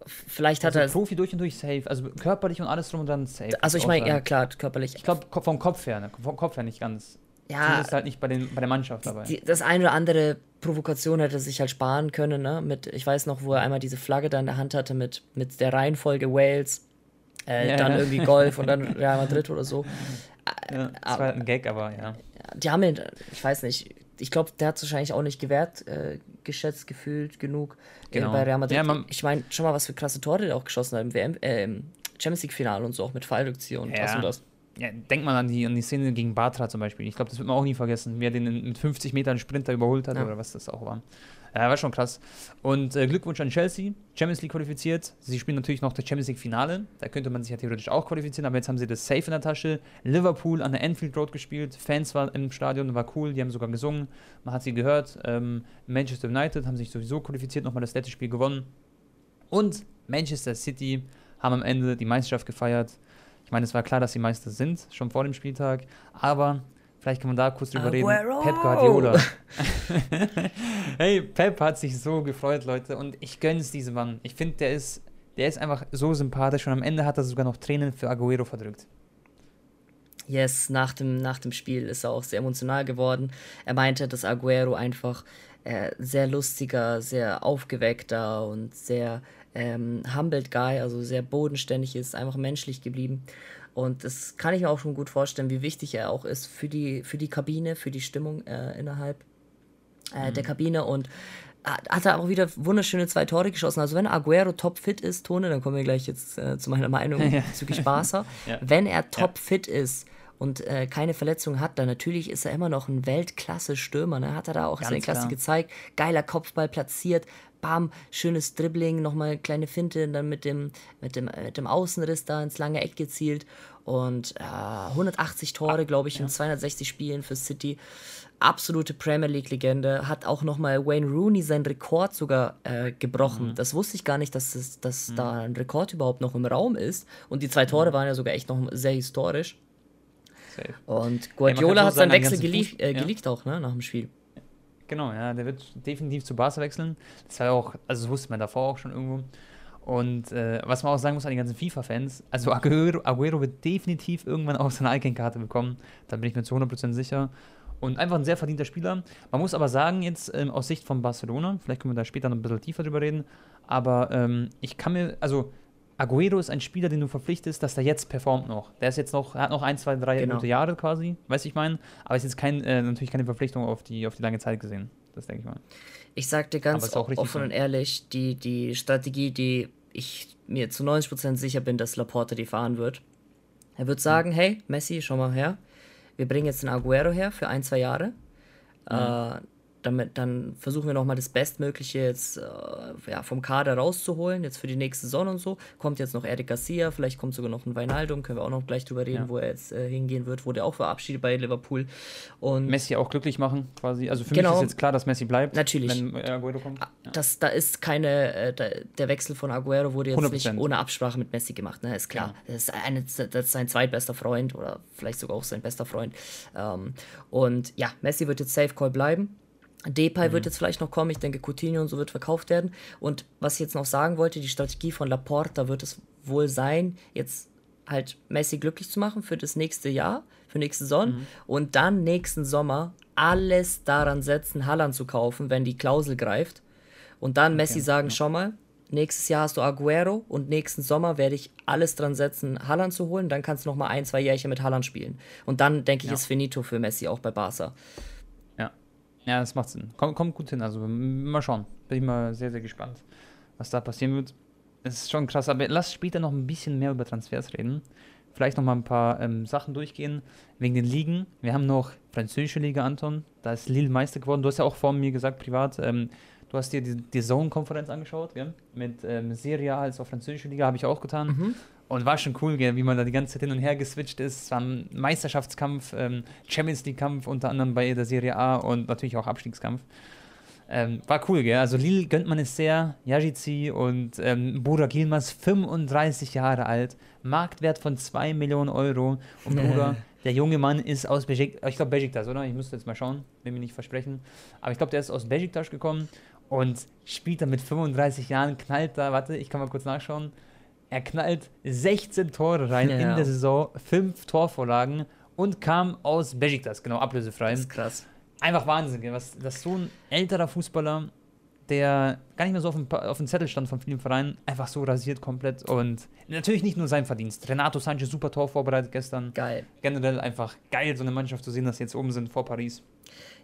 Vielleicht hat
also er. Profi durch und durch safe. Also körperlich und alles drum und dran safe.
Also, ich meine, ja, klar, körperlich.
Ich glaube, vom Kopf her, ne? Vom Kopf her nicht ganz ja, ist halt nicht bei, den, bei der Mannschaft dabei.
Die, das eine oder andere Provokation hätte er sich halt sparen können, ne? Mit, ich weiß noch, wo er einmal diese Flagge da in der Hand hatte mit, mit der Reihenfolge Wales, äh, ja. dann irgendwie Golf und dann Real Madrid oder so.
Ja, das war halt ein Gag, aber ja.
Die haben ihn, ich weiß nicht, ich glaube, der hat es wahrscheinlich auch nicht gewährt, äh, geschätzt, gefühlt genug äh, genau. äh, bei Real Madrid. Ja, ich meine, schon mal, was für krasse Tore der auch geschossen hat im WM, äh, im Champions League-Finale und so, auch mit und ja. das und das.
Ja, denkt man an die, an die Szene gegen Bartra zum Beispiel. Ich glaube, das wird man auch nie vergessen, wer den mit 50 Metern Sprinter überholt hat ja. oder was das auch war. Ja, war schon krass. Und äh, Glückwunsch an Chelsea, Champions League qualifiziert. Sie spielen natürlich noch das Champions League Finale. Da könnte man sich ja theoretisch auch qualifizieren, aber jetzt haben sie das Safe in der Tasche. Liverpool an der Anfield Road gespielt. Fans waren im Stadion, war cool, die haben sogar gesungen. Man hat sie gehört. Ähm, Manchester United haben sich sowieso qualifiziert, nochmal das letzte Spiel gewonnen. Und Manchester City haben am Ende die Meisterschaft gefeiert. Ich meine, es war klar, dass sie Meister sind, schon vor dem Spieltag. Aber Vielleicht kann man da kurz drüber reden. Pep Guardiola. hey, Pep hat sich so gefreut, Leute. Und ich gönne es diesem Mann. Ich finde, der ist, der ist einfach so sympathisch. Und am Ende hat er sogar noch Tränen für Aguero verdrückt.
Yes, nach dem, nach dem Spiel ist er auch sehr emotional geworden. Er meinte, dass Aguero einfach äh, sehr lustiger, sehr aufgeweckter und sehr ähm, humbled Guy, also sehr bodenständig ist, einfach menschlich geblieben. Und das kann ich mir auch schon gut vorstellen, wie wichtig er auch ist für die, für die Kabine, für die Stimmung äh, innerhalb äh, mhm. der Kabine. Und hat er auch wieder wunderschöne zwei Tore geschossen. Also wenn Aguero topfit ist, Tone, dann kommen wir gleich jetzt äh, zu meiner Meinung bezüglich Barca. ja. Wenn er topfit ja. ist und äh, keine Verletzung hat, dann natürlich ist er immer noch ein Weltklasse-Stürmer. Ne? Hat er da auch Ganz seine Klasse klar. gezeigt. Geiler Kopfball platziert, bam, schönes Dribbling, nochmal kleine Finte, dann mit dem, mit, dem, mit dem Außenriss da ins lange Eck gezielt. Und äh, 180 Tore, glaube ich, in 260 Spielen für City. Absolute Premier League-Legende. Hat auch nochmal Wayne Rooney seinen Rekord sogar äh, gebrochen. Mhm. Das wusste ich gar nicht, dass, es, dass mhm. da ein Rekord überhaupt noch im Raum ist. Und die zwei Tore mhm. waren ja sogar echt noch sehr historisch. Safe. Und Guardiola hat seinen Wechsel geleakt, äh, geleakt auch, ne, nach dem Spiel.
Genau, ja, der wird definitiv zu Barca wechseln. Das war ja auch, also das wusste man davor auch schon irgendwo. Und äh, was man auch sagen muss an die ganzen FIFA-Fans, also Aguero, Aguero, wird definitiv irgendwann auch seine Icon-Karte bekommen. Da bin ich mir zu 100% sicher. Und einfach ein sehr verdienter Spieler. Man muss aber sagen, jetzt ähm, aus Sicht von Barcelona, vielleicht können wir da später noch ein bisschen tiefer drüber reden, aber ähm, ich kann mir, also Aguero ist ein Spieler, den du verpflichtest, dass der jetzt performt noch. Der ist jetzt noch, er hat noch ein, zwei, drei genau. gute Jahre quasi, weiß ich meinen. Aber ist jetzt kein, äh, natürlich keine Verpflichtung auf die, auf die lange Zeit gesehen. Das denke ich mal.
Ich sag dir ganz offen und ehrlich, die, die Strategie, die ich mir zu 90% sicher bin, dass Laporta die fahren wird. Er wird sagen, mhm. hey, Messi, schau mal her. Wir bringen jetzt den Aguero her für ein, zwei Jahre. Mhm. Äh, damit, dann versuchen wir nochmal das Bestmögliche jetzt äh, ja, vom Kader rauszuholen, jetzt für die nächste Saison und so. Kommt jetzt noch Eric Garcia, vielleicht kommt sogar noch ein Weinaldum, können wir auch noch gleich drüber reden, ja. wo er jetzt äh, hingehen wird, wurde auch verabschiedet bei Liverpool. Und
Messi auch glücklich machen, quasi. Also für genau, mich ist jetzt klar, dass Messi bleibt,
natürlich. wenn Aguero kommt. Ja. Das, da ist keine, äh, da, der Wechsel von Aguero wurde jetzt 100%. nicht ohne Absprache mit Messi gemacht, ne? Ist klar. Ja. Das, ist eine, das ist sein zweitbester Freund oder vielleicht sogar auch sein bester Freund. Ähm, und ja, Messi wird jetzt Safe Call bleiben. Depay mhm. wird jetzt vielleicht noch kommen. Ich denke, Coutinho und so wird verkauft werden. Und was ich jetzt noch sagen wollte, die Strategie von Laporta wird es wohl sein, jetzt halt Messi glücklich zu machen für das nächste Jahr, für nächste Saison mhm. und dann nächsten Sommer alles daran setzen, Halland zu kaufen, wenn die Klausel greift. Und dann okay. Messi sagen, ja. schau mal, nächstes Jahr hast du Aguero und nächsten Sommer werde ich alles dran setzen, Halland zu holen. Dann kannst du noch mal ein, zwei Jährchen mit Halland spielen. Und dann denke ich, ja. ist finito für Messi auch bei Barca.
Ja, das macht Sinn. Kommt, kommt gut hin. Also mal schauen. Bin ich mal sehr, sehr gespannt, was da passieren wird. Es ist schon krass, aber lass später noch ein bisschen mehr über Transfers reden. Vielleicht noch mal ein paar ähm, Sachen durchgehen. Wegen den Ligen. Wir haben noch französische Liga, Anton. Da ist Lille Meister geworden. Du hast ja auch vor mir gesagt, privat, ähm, du hast dir die, die Zone-Konferenz angeschaut, gell? Mit ähm, Serie als auch französische Liga, habe ich auch getan. Mhm. Und war schon cool, wie man da die ganze Zeit hin und her geswitcht ist. Es war ein Meisterschaftskampf, ähm, Champions League-Kampf unter anderem bei der Serie A und natürlich auch Abstiegskampf. Ähm, war cool, gell? Also Lille gönnt man es sehr. Yajici und ähm, Burak Yilmaz, 35 Jahre alt, Marktwert von 2 Millionen Euro. Und Bruder, der junge Mann ist aus Besiktas, ich glaube Besiktas, oder? Ich müsste jetzt mal schauen, will mir nicht versprechen. Aber ich glaube, der ist aus Besiktas gekommen und spielt da mit 35 Jahren, knallt da, warte, ich kann mal kurz nachschauen. Er knallt 16 Tore rein ja, in der Saison, 5 Torvorlagen und kam aus Besiktas, genau, ablösefrei.
Das ist krass.
Einfach Wahnsinn, dass, dass so ein älterer Fußballer, der gar nicht mehr so auf dem, auf dem Zettel stand von vielen Vereinen, einfach so rasiert komplett. Und natürlich nicht nur sein Verdienst. Renato Sanchez, super Tor vorbereitet gestern.
Geil.
Generell einfach geil, so eine Mannschaft zu sehen, dass sie jetzt oben sind vor Paris.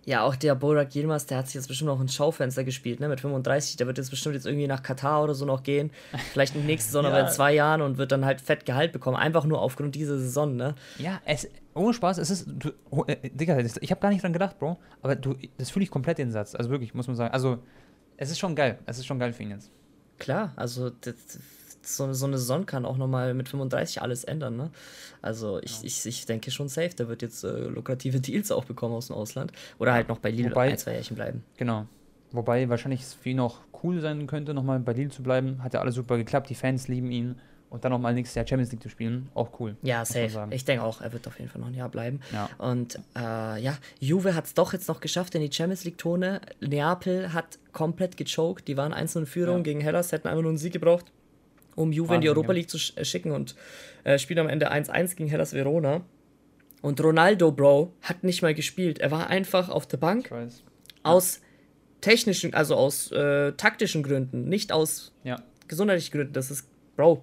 Ja, auch der Borak Yilmaz, der hat sich jetzt bestimmt noch ins Schaufenster gespielt, ne, mit 35. Der wird jetzt bestimmt jetzt irgendwie nach Katar oder so noch gehen. Vielleicht nicht nächste Saison, ja. aber in zwei Jahren und wird dann halt fett Gehalt bekommen. Einfach nur aufgrund dieser Saison, ne?
Ja, es, ohne Spaß, es ist, du, oh, äh, Digga, ich habe gar nicht dran gedacht, Bro. Aber du, das fühle ich komplett den Satz. Also wirklich, muss man sagen. Also, es ist schon geil. Es ist schon geil für ihn jetzt.
Klar, also das, so, so eine Saison kann auch nochmal mit 35 alles ändern. Ne? Also ich, ja. ich, ich denke schon safe, der wird jetzt äh, lukrative Deals auch bekommen aus dem Ausland. Oder halt noch bei Lille Wobei, ein, zwei Jährchen bleiben.
Genau. Wobei wahrscheinlich es für ihn auch cool sein könnte, nochmal bei Lille zu bleiben. Hat ja alles super geklappt, die Fans lieben ihn. Und dann nochmal nächstes Jahr Champions League zu spielen, auch cool.
Ja, safe. Ich denke auch, er wird auf jeden Fall noch ein Jahr bleiben. Ja. Und äh, ja, Juve hat es doch jetzt noch geschafft in die Champions League-Tone. Neapel hat komplett gechoked. Die waren 1 in Führung ja. gegen Hellas, hätten einfach nur einen Sieg gebraucht um Juve in die Europa League zu äh, schicken und äh, spielt am Ende 1-1 gegen Hellas Verona. Und Ronaldo, Bro, hat nicht mal gespielt. Er war einfach auf der Bank. Aus technischen, also aus äh, taktischen Gründen, nicht aus ja. gesundheitlichen Gründen. Das ist, Bro,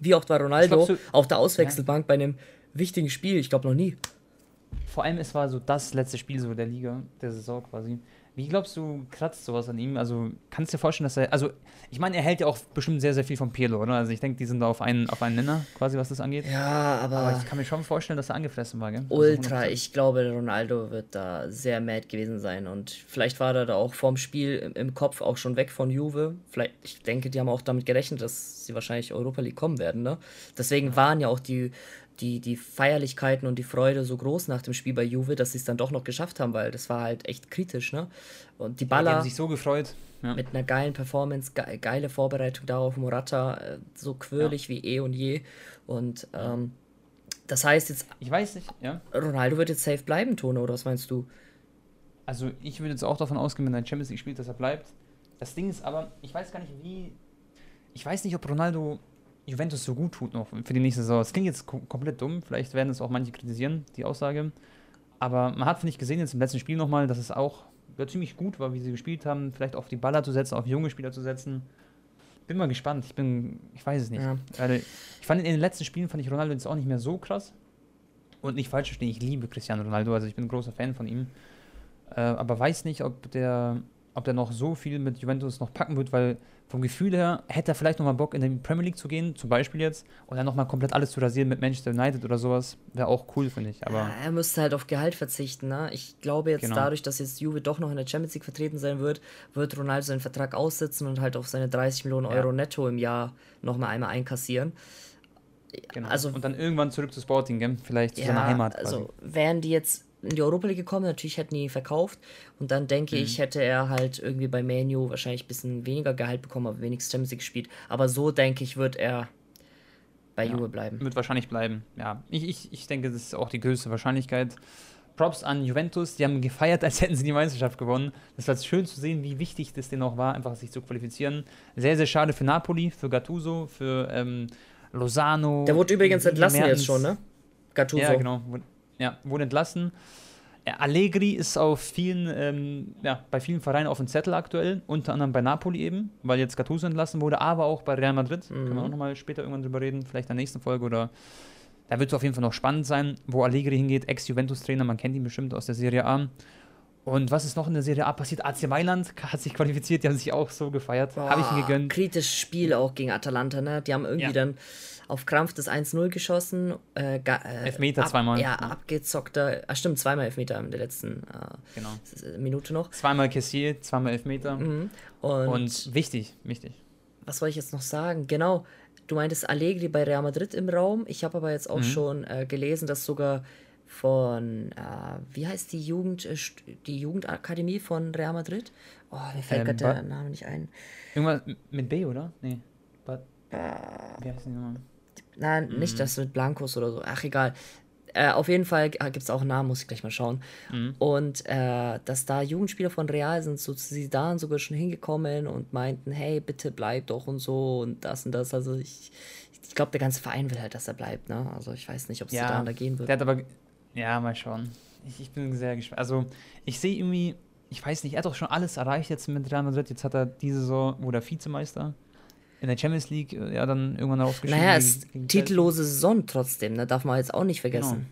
wie oft war Ronaldo glaub, auf der Auswechselbank ja. bei einem wichtigen Spiel? Ich glaube noch nie.
Vor allem, es war so das letzte Spiel so der Liga, der Saison quasi. Wie glaubst du, kratzt sowas an ihm? Also, kannst du dir vorstellen, dass er. Also, ich meine, er hält ja auch bestimmt sehr, sehr viel von Pirlo, oder? Also, ich denke, die sind da auf einen, auf einen Nenner, quasi, was das angeht.
Ja, aber. Aber
ich kann mir schon vorstellen, dass er angefressen war, gell?
Also ultra. Ich glaube, Ronaldo wird da sehr mad gewesen sein. Und vielleicht war er da auch vorm Spiel im, im Kopf auch schon weg von Juve. Vielleicht, ich denke, die haben auch damit gerechnet, dass sie wahrscheinlich Europa League kommen werden, ne? Deswegen waren ja auch die die, die Feierlichkeiten und die Freude so groß nach dem Spiel bei Juve, dass sie es dann doch noch geschafft haben, weil das war halt echt kritisch, ne? Und die Baller. Ja, die
haben sich so gefreut.
Ja. Mit einer geilen Performance, ge geile Vorbereitung darauf, Morata, äh, so quirlig ja. wie eh und je. Und ähm, das heißt jetzt.
Ich weiß nicht, ja.
Ronaldo wird jetzt safe bleiben, Tone, oder was meinst du?
Also, ich würde jetzt auch davon ausgehen, wenn er Champions League spielt, dass er bleibt. Das Ding ist aber, ich weiß gar nicht, wie. Ich weiß nicht, ob Ronaldo Juventus so gut tut noch für die nächste Saison. Das klingt jetzt kom komplett dumm, vielleicht werden es auch manche kritisieren, die Aussage. Aber man hat, finde ich, gesehen jetzt im letzten Spiel nochmal, dass es auch ja, ziemlich gut war, wie sie gespielt haben, vielleicht auf die Baller zu setzen, auf junge Spieler zu setzen. Bin mal gespannt. Ich bin, ich weiß es nicht. Ja. Also, ich fand in den letzten Spielen fand ich Ronaldo jetzt auch nicht mehr so krass. Und nicht falsch verstehen, ich liebe Cristiano Ronaldo, also ich bin ein großer Fan von ihm. Äh, aber weiß nicht, ob der ob der noch so viel mit Juventus noch packen wird, weil vom Gefühl her hätte er vielleicht noch mal Bock in die Premier League zu gehen, zum Beispiel jetzt, und dann noch mal komplett alles zu rasieren mit Manchester United oder sowas, wäre auch cool, finde ich. Aber
ja, er müsste halt auf Gehalt verzichten, ne? Ich glaube jetzt genau. dadurch, dass jetzt Juve doch noch in der Champions League vertreten sein wird, wird Ronaldo seinen Vertrag aussitzen und halt auf seine 30 Millionen Euro ja. netto im Jahr noch mal einmal einkassieren.
Genau. Also, und dann irgendwann zurück zu Sporting, gell? vielleicht zu ja, seiner Heimat.
Quasi. Also wären die jetzt in die Europa League gekommen. Natürlich hätten die ihn verkauft. Und dann denke mhm. ich, hätte er halt irgendwie bei Manu wahrscheinlich ein bisschen weniger Gehalt bekommen, aber wenigstens Champions League gespielt. Aber so denke ich, wird er bei ja, Juve bleiben.
Wird wahrscheinlich bleiben, ja. Ich, ich, ich denke, das ist auch die größte Wahrscheinlichkeit. Props an Juventus, die haben gefeiert, als hätten sie die Meisterschaft gewonnen. Das war schön zu sehen, wie wichtig das denn auch war, einfach sich zu qualifizieren. Sehr, sehr schade für Napoli, für Gattuso, für ähm, Lozano.
Der wurde übrigens entlassen Mertens. jetzt schon, ne?
Gattuso. Ja, genau. Ja, wurde entlassen. Allegri ist auf vielen, ähm, ja, bei vielen Vereinen auf dem Zettel aktuell, unter anderem bei Napoli eben, weil jetzt Gattuso entlassen wurde, aber auch bei Real Madrid. Mhm. Können wir auch nochmal später irgendwann drüber reden, vielleicht in der nächsten Folge oder da wird es auf jeden Fall noch spannend sein, wo Allegri hingeht, Ex-Juventus-Trainer, man kennt ihn bestimmt aus der Serie A. Und was ist noch in der Serie A passiert? AC Mailand hat sich qualifiziert, die haben sich auch so gefeiert. Habe ich ihn gegönnt.
Kritisches Spiel auch gegen Atalanta, ne? Die haben irgendwie ja. dann auf Krampf das 1-0 geschossen. Äh, äh,
Elfmeter ab, zweimal.
Ja, ja, abgezockter. Ach stimmt, zweimal Elfmeter in der letzten äh, genau. Minute noch.
Zweimal Kessier, zweimal Elfmeter. Mhm. Und, Und wichtig, wichtig.
Was wollte ich jetzt noch sagen? Genau, du meintest Allegri bei Real Madrid im Raum. Ich habe aber jetzt auch mhm. schon äh, gelesen, dass sogar von, äh, wie heißt die Jugend, äh, die Jugendakademie von Real Madrid? Oh, mir fällt ähm, gerade der Name nicht ein.
Irgendwas mit B, oder? Nee. But,
äh, wie heißt die nochmal? Nein, mhm. nicht das mit Blancos oder so. Ach, egal. Äh, auf jeden Fall gibt es auch einen Namen, muss ich gleich mal schauen. Mhm. Und äh, dass da Jugendspieler von Real sind, so sie da sogar schon hingekommen und meinten, hey, bitte bleib doch und so und das und das. Also ich, ich glaube, der ganze Verein will halt, dass er bleibt. Ne? Also ich weiß nicht, ob es ja, da gehen wird.
Der hat aber, ja, mal schauen. Ich, ich bin sehr gespannt. Also ich sehe irgendwie, ich weiß nicht, er hat doch schon alles erreicht jetzt mit Real Madrid. Jetzt hat er diese Saison, wo der Vizemeister in der Champions League ja dann irgendwann rausgeschieden.
Naja, es ist titellose Saison trotzdem, ne? darf man jetzt auch nicht vergessen.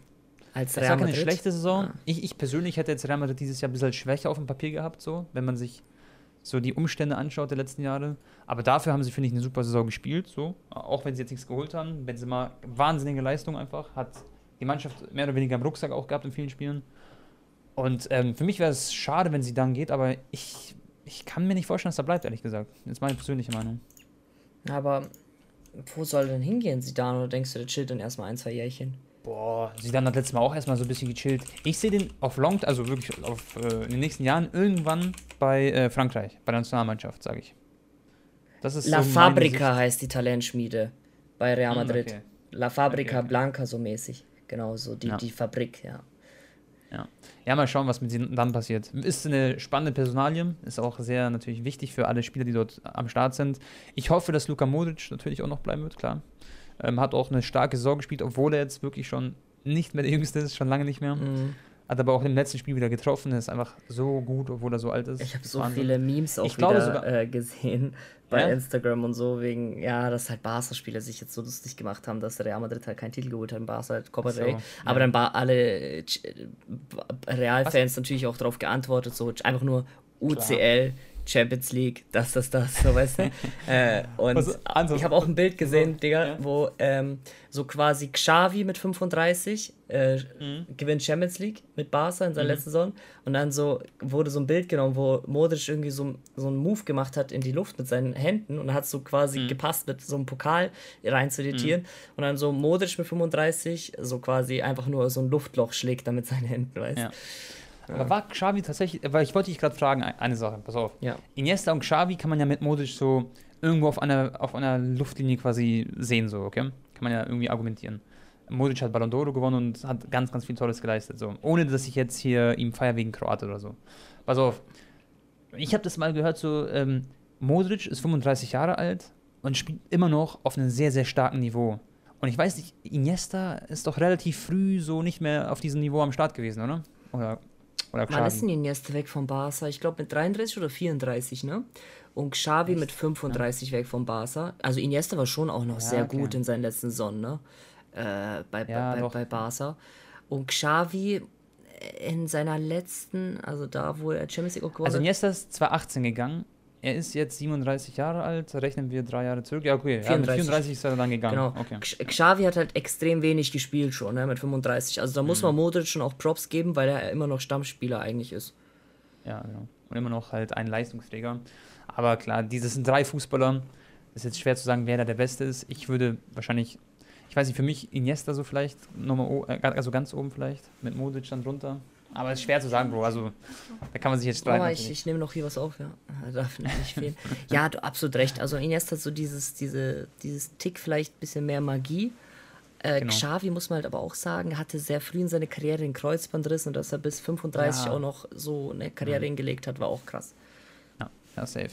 als
Es
Real
war keine
Madrid.
schlechte Saison.
Ja.
Ich, ich persönlich hätte jetzt Real Madrid dieses Jahr ein bisschen schwächer auf dem Papier gehabt, so, wenn man sich so die Umstände anschaut der letzten Jahre. Aber dafür haben sie, finde ich, eine super Saison gespielt, so. Auch wenn sie jetzt nichts geholt haben. Benzema, wahnsinnige Leistung einfach. Hat die Mannschaft mehr oder weniger im Rucksack auch gehabt in vielen Spielen. Und ähm, für mich wäre es schade, wenn sie dann geht, aber ich, ich kann mir nicht vorstellen, dass er bleibt, ehrlich gesagt. Das ist meine persönliche Meinung.
Aber wo soll denn hingehen, Zidane? Oder denkst du, der chillt dann erstmal ein, zwei Jährchen?
Boah, Zidane hat letztes Mal auch erstmal so ein bisschen gechillt. Ich sehe den auf Long, also wirklich auf, äh, in den nächsten Jahren irgendwann bei äh, Frankreich, bei der Nationalmannschaft, sage ich. Das ist
La
so
Fabrica heißt die Talentschmiede bei Real
Hm,
Madrid.
okay.
La Fabrica
Okay, okay.
Blanca so mäßig. Genau, so die,
Ja.
die Fabrik, ja.
Ja. ja, mal schauen, was mit Zidane dann passiert. Ist eine spannende Personalie, ist auch sehr natürlich wichtig für alle Spieler, die dort am Start sind. Ich hoffe, dass Luka Modric natürlich auch noch bleiben wird, klar. Ähm, hat auch eine starke Saison gespielt, obwohl er jetzt wirklich schon nicht mehr der Jüngste ist, schon lange nicht mehr.
Mhm.
Hat aber auch im letzten Spiel wieder getroffen, ist einfach so gut, obwohl er so alt ist.
Ich habe so
Wahnsinn.
viele Memes auch
Ich
wieder
sogar-
äh, gesehen bei
Ja?
Instagram und so, wegen, ja, dass halt Barca-Spieler sich jetzt so lustig gemacht haben, dass Real Madrid halt keinen Titel geholt hat, Barca halt Copa
Ach so,
del Rey.
ja.
Aber dann ba alle äh, äh, Real-Fans natürlich auch darauf geantwortet, so einfach nur UCL, Champions League, das, das, das, so weißt du. äh, und
also-
ich habe auch ein Bild gesehen, Digga,
ja.
wo ähm, so quasi Xavi mit 35 äh,
Mhm.
gewinnt Champions League mit Barca in seiner letzten Saison und dann so wurde so ein Bild genommen, wo Modric irgendwie so, so einen Move gemacht hat in die Luft mit seinen Händen und hat so quasi
Mhm.
gepasst mit so einem Pokal rein zu editieren und dann so Modric mit 35 so quasi einfach nur so ein Luftloch schlägt dann mit seinen Händen, weißt du?
Ja. Aber war Xavi tatsächlich, weil ich wollte dich gerade fragen, ein- eine Sache, pass auf.
Ja.
Iniesta und Xavi kann man ja mit Modric so irgendwo auf einer, auf einer Luftlinie quasi sehen, so, okay? Kann man ja irgendwie argumentieren. Modric hat Ballon d'Oro gewonnen und hat ganz, ganz viel Tolles geleistet, so. Ohne, dass ich jetzt hier ihm feier wegen Kroate oder so. Pass auf. Ich habe das mal gehört, so, ähm, Modric ist 35 Jahre alt und spielt immer noch auf einem sehr, sehr starken Niveau. Und ich weiß nicht, Iniesta ist doch relativ früh so nicht mehr auf diesem Niveau am Start gewesen, oder? Oder, oder
Wann ist denn Iniesta weg vom Barca? Ich glaube mit 33 oder 34, ne? Und Xavi mit 35 weg vom Barca. Also Iniesta war schon auch noch sehr
okay.
gut in seinen letzten Saison, ne? Äh, bei,
Ja,
bei, bei Barca. Und Xavi in seiner letzten, also da, wo er Champions League auch gewonnen
Also
hat.
Iniesta ist 2018 gegangen. Er ist jetzt 37 Jahre alt. Rechnen wir drei Jahre zurück. Ja, okay. Ja, mit
34.
34 ist er dann gegangen.
Genau.
Okay.
Xavi hat halt extrem wenig gespielt schon, ne, mit 35. Also da muss
Mhm.
man Modric schon auch Props geben, weil er immer noch Stammspieler eigentlich ist.
Ja, genau. Und immer noch halt ein Leistungsträger. Aber klar, dieses sind drei Fußballer. Ist jetzt schwer zu sagen, wer da der Beste ist. Ich würde wahrscheinlich, ich weiß nicht, für mich Iniesta so vielleicht, nochmal, äh, also ganz oben vielleicht, mit Modric dann drunter. Aber es ist schwer zu sagen, Bro. Also, da kann man sich jetzt streiten.
Aber ich, ich nehme noch hier was auf, ja. Darf nicht fehlen. ja, du absolut recht. Also Iniesta hat so dieses, diese, dieses Tick vielleicht ein bisschen mehr Magie. Äh,
Genau.
Xavi muss man halt aber auch sagen, hatte sehr früh in seine Karriere den Kreuzbandriss und dass er bis 35
Ja. Mhm.
auch noch so eine Karriere hingelegt hat, war auch krass.
Ja, ja, safe.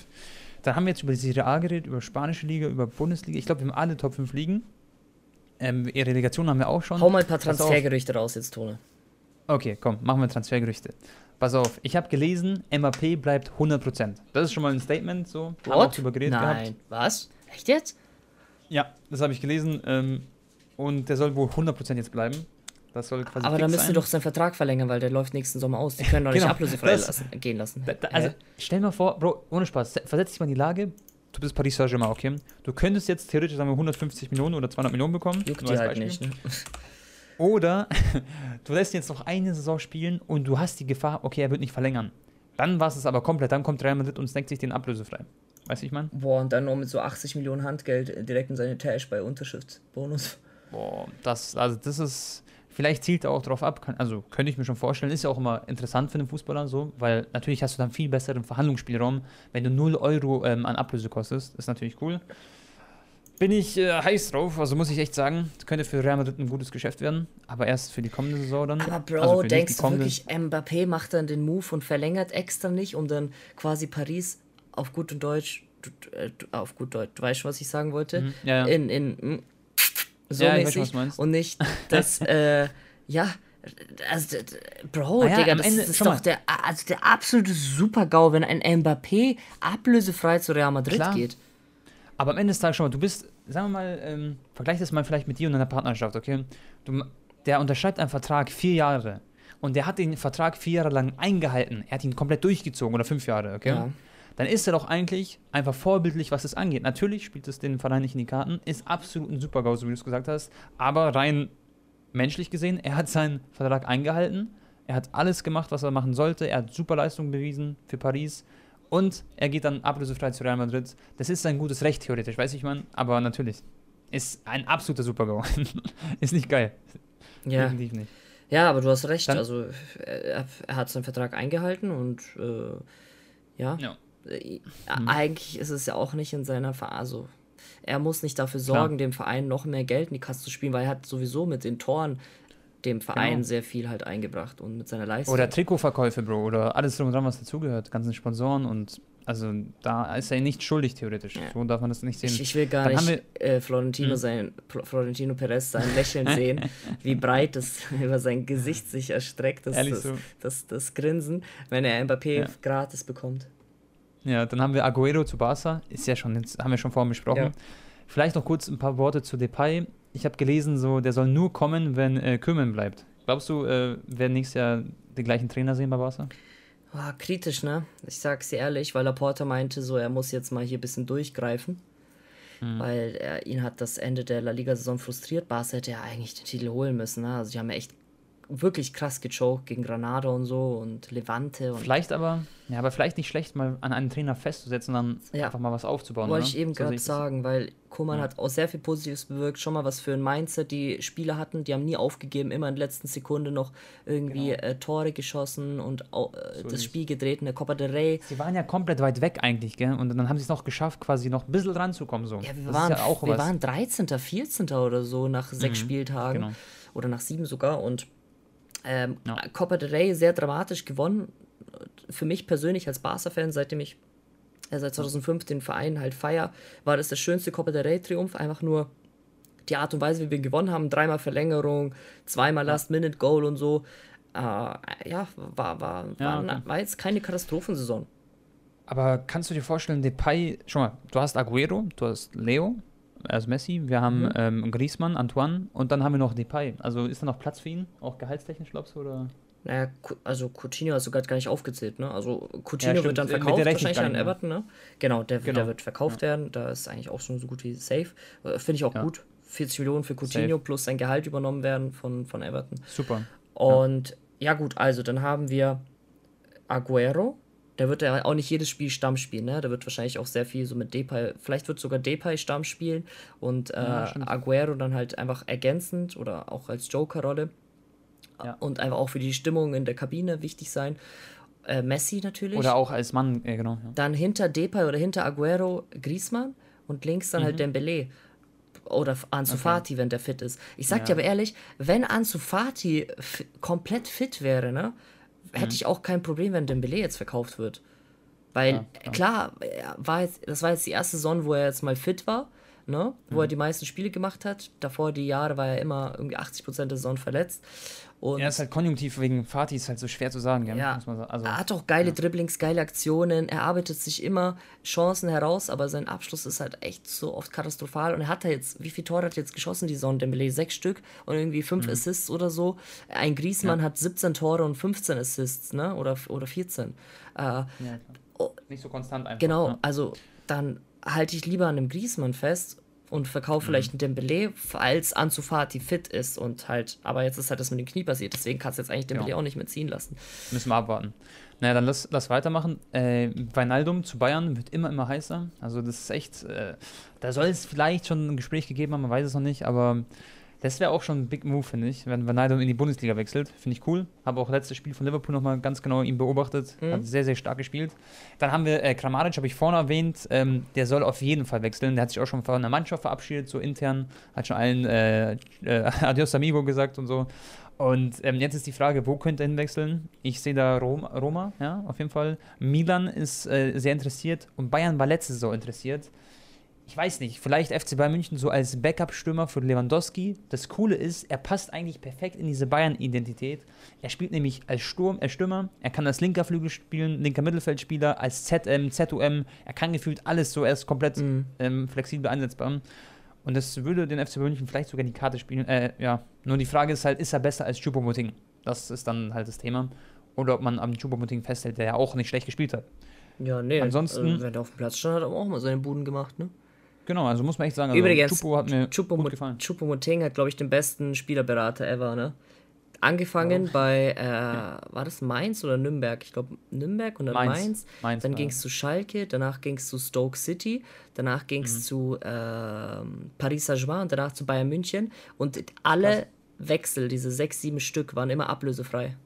Dann haben wir jetzt über die Serie A geredet, über spanische Liga, über Bundesliga. Ich glaube, wir haben alle Top 5 Ligen. Ähm, ihre Relegation haben wir auch schon.
Hau mal ein paar. Transfergerüchte raus jetzt, Tone.
Okay, komm, machen wir Transfergerüchte. Pass auf, ich habe gelesen, MAP bleibt 100%. Das ist schon mal ein Statement, so. Haben wir drüber geredet
Nein,
gehabt.
was? Echt jetzt?
Ja, das habe ich gelesen. Ähm, und der soll wohl 100% jetzt bleiben. Das soll quasi
Aber dann müsst ihr doch seinen Vertrag verlängern, weil der läuft nächsten Sommer aus. Die können doch nicht
Genau,
ablösefrei
das-
lassen, gehen lassen.
Da, da, also, stell dir mal vor, Bro, ohne Spaß, se- versetz dich mal in die Lage, du bist Paris Saint-Germain, okay? Du könntest jetzt theoretisch, sagen wir, 150 Millionen oder 200 Millionen bekommen.
Juckt die halt
Beispiel.
nicht, ne?
Oder du lässt ihn jetzt noch eine Saison spielen und du hast die Gefahr, okay, er wird nicht verlängern. Dann war es aber komplett, dann kommt Real Madrid und snackt sich den ablösefrei. Weißt du, ich meine?
Boah, und dann noch mit so 80 Millionen Handgeld direkt in seine Tasche bei Unterschriftsbonus.
Boah, das, also das ist, vielleicht zielt er auch drauf ab, kann, also könnte ich mir schon vorstellen, ist ja auch immer interessant für einen Fußballer so, weil natürlich hast du dann viel besseren Verhandlungsspielraum, wenn du 0 Euro ähm, an Ablöse kostest, ist natürlich cool. Bin ich äh, heiß drauf, also muss ich echt sagen, das könnte für Real Madrid ein gutes Geschäft werden, aber erst für die kommende Saison dann.
Aber Bro,
Also
denkst du wirklich, Mbappé macht dann den Move und verlängert extra nicht, um dann quasi Paris auf gut und Deutsch, äh, auf gut Deutsch, du weißt was ich sagen wollte?
Mhm, ja, ja.
In, in, mm, so
Ja, ich weiß
mäßig
schon, was du meinst.
und nicht, dass, äh, ja, also, Bro,
Ah ja,
Digga,
am
das,
Ende-
ist doch der, also der absolute Super-GAU, wenn ein Mbappé ablösefrei zu Real Madrid
Klar.
geht.
Aber am Ende des Tages schon mal, du bist, sagen wir mal, ähm, vergleich das mal vielleicht mit dir und deiner Partnerschaft, okay? Du, der unterschreibt einen Vertrag vier Jahre und der hat den Vertrag vier Jahre lang eingehalten. Er hat ihn komplett durchgezogen oder fünf Jahre, okay?
Ja.
Dann ist er doch eigentlich einfach vorbildlich, was es angeht. Natürlich spielt es den Verein nicht in die Karten, ist absolut ein Super-GAU, so wie du es gesagt hast, aber rein menschlich gesehen, er hat seinen Vertrag eingehalten, er hat alles gemacht, was er machen sollte, er hat super Leistungen bewiesen für Paris und er geht dann ablösefrei zu Real Madrid. Das ist sein gutes Recht, theoretisch, weiß ich man, aber natürlich. Ist ein absoluter Super-GAU. ist nicht geil.
Ja.
Definitiv nicht.
Ja, aber du hast recht.
Dann-
also er, er hat seinen Vertrag eingehalten und äh, ja.
Ja.
Äh, Eigentlich ist es ja auch nicht in seiner Ver also er muss nicht dafür sorgen, dem Verein noch mehr Geld in die Kasse zu spielen, weil er hat sowieso mit den Toren dem Verein
Genau.
sehr viel halt eingebracht und mit seiner Leistung.
Oder Trikotverkäufe, Bro, oder alles drum und dran, was dazugehört. Ganzen Sponsoren und also da ist er nicht schuldig, theoretisch.
Ja.
So darf man das nicht sehen.
ich, ich will gar
Dann
nicht äh, Florentino,
Hm.
sein, Florentino Perez sein Lächeln sehen, wie breit es über sein Gesicht sich erstreckt, das, das,
so.
das, das Grinsen, wenn er Mbappé
Ja.
gratis bekommt.
Ja, dann haben wir Aguero zu Barca. Ist ja schon, haben wir schon vorhin besprochen.
Ja.
Vielleicht noch kurz ein paar Worte zu Depay. Ich habe gelesen, so der soll nur kommen, wenn äh, Kümmern bleibt. Glaubst du, äh, werden nächstes Jahr den gleichen Trainer sehen bei Barca?
Ah, kritisch, ne? Ich sag's dir ehrlich, weil Laporta meinte so, er muss jetzt mal hier ein bisschen durchgreifen.
Mhm.
Weil er, ihn hat das Ende der La Liga-Saison frustriert. Barca hätte ja eigentlich den Titel holen müssen, ne? Also die haben ja echt wirklich krass gechoked gegen Granada und so und Levante und
Vielleicht aber, ja, aber vielleicht nicht schlecht, mal an einen Trainer festzusetzen und dann
Ja.
einfach mal was aufzubauen.
Wollte ich eben
So
gerade sagen, weil Koman
Ja.
hat auch sehr viel Positives bewirkt, schon mal was für ein Mindset die Spieler hatten, die haben nie aufgegeben, immer in der letzten Sekunde noch irgendwie
Genau.
äh, Tore geschossen und äh,
So
das
ist.
Spiel gedreht in der Copa del Rey.
Sie waren ja komplett weit weg eigentlich, gell? Und dann haben sie es noch geschafft, quasi noch ein bisschen ranzukommen. So.
Ja, wir,
das
waren,
ja auch
wir
was.
waren 13., 14. oder so nach sechs
Mhm,
Spieltagen
genau.
oder nach sieben sogar und ähm,
Ja.
Copa del Rey sehr dramatisch gewonnen. Für mich persönlich als Barca-Fan, seitdem ich äh, seit 2005 den Verein halt feier, war das der schönste Copa del Rey-Triumph. Einfach nur die Art und Weise, wie wir gewonnen haben. Dreimal Verlängerung, zweimal Last-Minute-Goal und so. Äh, ja, war, war,
Ja,
war,
okay.
war jetzt keine Katastrophensaison.
Aber kannst du dir vorstellen, Depay, schau mal, du hast Aguero, du hast Leo, also Messi, wir haben
Mhm.
ähm, Griezmann, Antoine und dann haben wir noch Depay. Also ist da noch Platz für ihn, auch gehaltstechnisch, glaubst du? Oder?
Naja, also Coutinho hast du gerade gar nicht aufgezählt, ne? Also Coutinho
stimmt.
wird dann verkauft, wahrscheinlich an. Everton, ne? Genau, der,
Genau.
der wird verkauft werden. Da ist eigentlich auch schon so gut wie safe. Äh, Finde ich auch
Ja.
gut. 40 Millionen für Coutinho
Safe.
plus sein Gehalt übernommen werden von, von Everton.
Super.
Und ja. gut, also dann haben wir Aguero. Der wird ja auch nicht jedes Spiel Stamm spielen, ne? Der wird wahrscheinlich auch sehr viel so mit Depay, vielleicht wird sogar Depay Stamm spielen und äh,
Ja.
Aguero dann halt einfach ergänzend oder auch als Joker-Rolle
Ja.
und einfach auch für die Stimmung in der Kabine wichtig sein. Äh, Messi natürlich.
Oder auch als Mann, äh, genau. Ja.
Dann hinter Depay oder hinter Aguero Griezmann und links dann halt
Mhm.
Dembele. Oder Ansu Fati, wenn der fit ist. Ich sag
Ja.
dir aber ehrlich, wenn Ansu Fati komplett fit wäre, ne. Hätte ich auch kein Problem, wenn Dembele jetzt verkauft wird. Weil,
Ja, klar.
klar, war jetzt, das war jetzt die erste Saison, wo er jetzt mal fit war, ne? wo
Mhm.
er die meisten Spiele gemacht hat. Davor die Jahre war er immer irgendwie 80% der Saison verletzt. Und
Er ist halt konjunktiv wegen Fatih, ist halt so schwer zu sagen, gell?
Ja.
Sagen. Also,
er hat auch geile Dribblings, geile Aktionen. Er arbeitet sich immer Chancen heraus, aber sein Abschluss ist halt echt so oft katastrophal. Und er hat da jetzt, wie viele Tore hat er jetzt geschossen, die Saison Dembele? Sechs Stück und irgendwie fünf
Mhm.
Assists oder so. Ein Griezmann hat 17 Tore und 15 Assists, ne? Oder, oder 14. Äh,
ja,
oh.
Nicht so konstant einfach.
genau,
Ja.
also dann halte ich lieber an dem Griezmann fest und verkaufe vielleicht einen Dembele, falls Ansu Fati fit ist und halt, aber jetzt ist halt das mit dem Knie passiert, deswegen kannst du jetzt eigentlich Dembele
Ja.
auch nicht mehr ziehen lassen.
Müssen wir abwarten. Naja, dann lass, lass weitermachen. Äh, Weinaldum zu Bayern wird immer, immer heißer. Also das ist echt, äh, da soll es vielleicht schon ein Gespräch gegeben haben, man weiß es noch nicht, aber das wäre auch schon ein Big Move, finde ich, wenn Weinaldum in die Bundesliga wechselt. Finde ich cool. Habe auch letztes Spiel von Liverpool nochmal ganz genau ihn beobachtet.
Mhm.
Hat sehr, sehr stark gespielt. Dann haben wir äh, Kramaric, habe ich vorne erwähnt. Ähm, der soll auf jeden Fall wechseln. Der hat sich auch schon von der Mannschaft verabschiedet, so intern. Hat schon allen äh, äh, Adios Amigo gesagt und so. Und ähm, jetzt ist die Frage, wo könnte er hinwechseln? Ich sehe da Rom, Roma, ja, auf jeden Fall. Milan ist äh, sehr interessiert und Bayern war letzte Saison interessiert. Ich weiß nicht, vielleicht FC Bayern München so als Backup-Stürmer für Lewandowski. Das Coole ist, er passt eigentlich perfekt in diese Bayern-Identität. Er spielt nämlich als Sturm, äh Stürmer, er kann als linker Flügel spielen, linker Mittelfeldspieler, als ZM, ZUM. Er kann gefühlt alles so, er ist komplett
Mhm.
ähm, flexibel einsetzbar. Und das würde den FC München vielleicht sogar in die Karte spielen, äh, ja, Nur die Frage ist halt, ist er besser als Choupo-Moting? Das ist dann halt das Thema. Oder ob man am Choupo-Moting festhält, der ja auch nicht schlecht gespielt hat.
Ja, nee.
Ansonsten-
also, wenn er auf dem Platz stand, hat er auch mal seine Buden gemacht, ne?
Genau, also muss man echt sagen, also
Übrigens,
Choupo hat mir
Choupo
gut gefallen.
Choupo-Moting hat, glaube ich, den besten Spielerberater ever, ne? Angefangen bei, äh, war das Mainz oder Nürnberg? Ich glaube Nürnberg und dann
Mainz.
Mainz.
Mainz
dann ging es zu Schalke, danach ging es zu Stoke City, danach ging es
Mhm.
zu ähm, Paris Saint-Germain und danach zu Bayern München. Und alle Wechsel, diese sechs, sieben Stück, waren immer ablösefrei.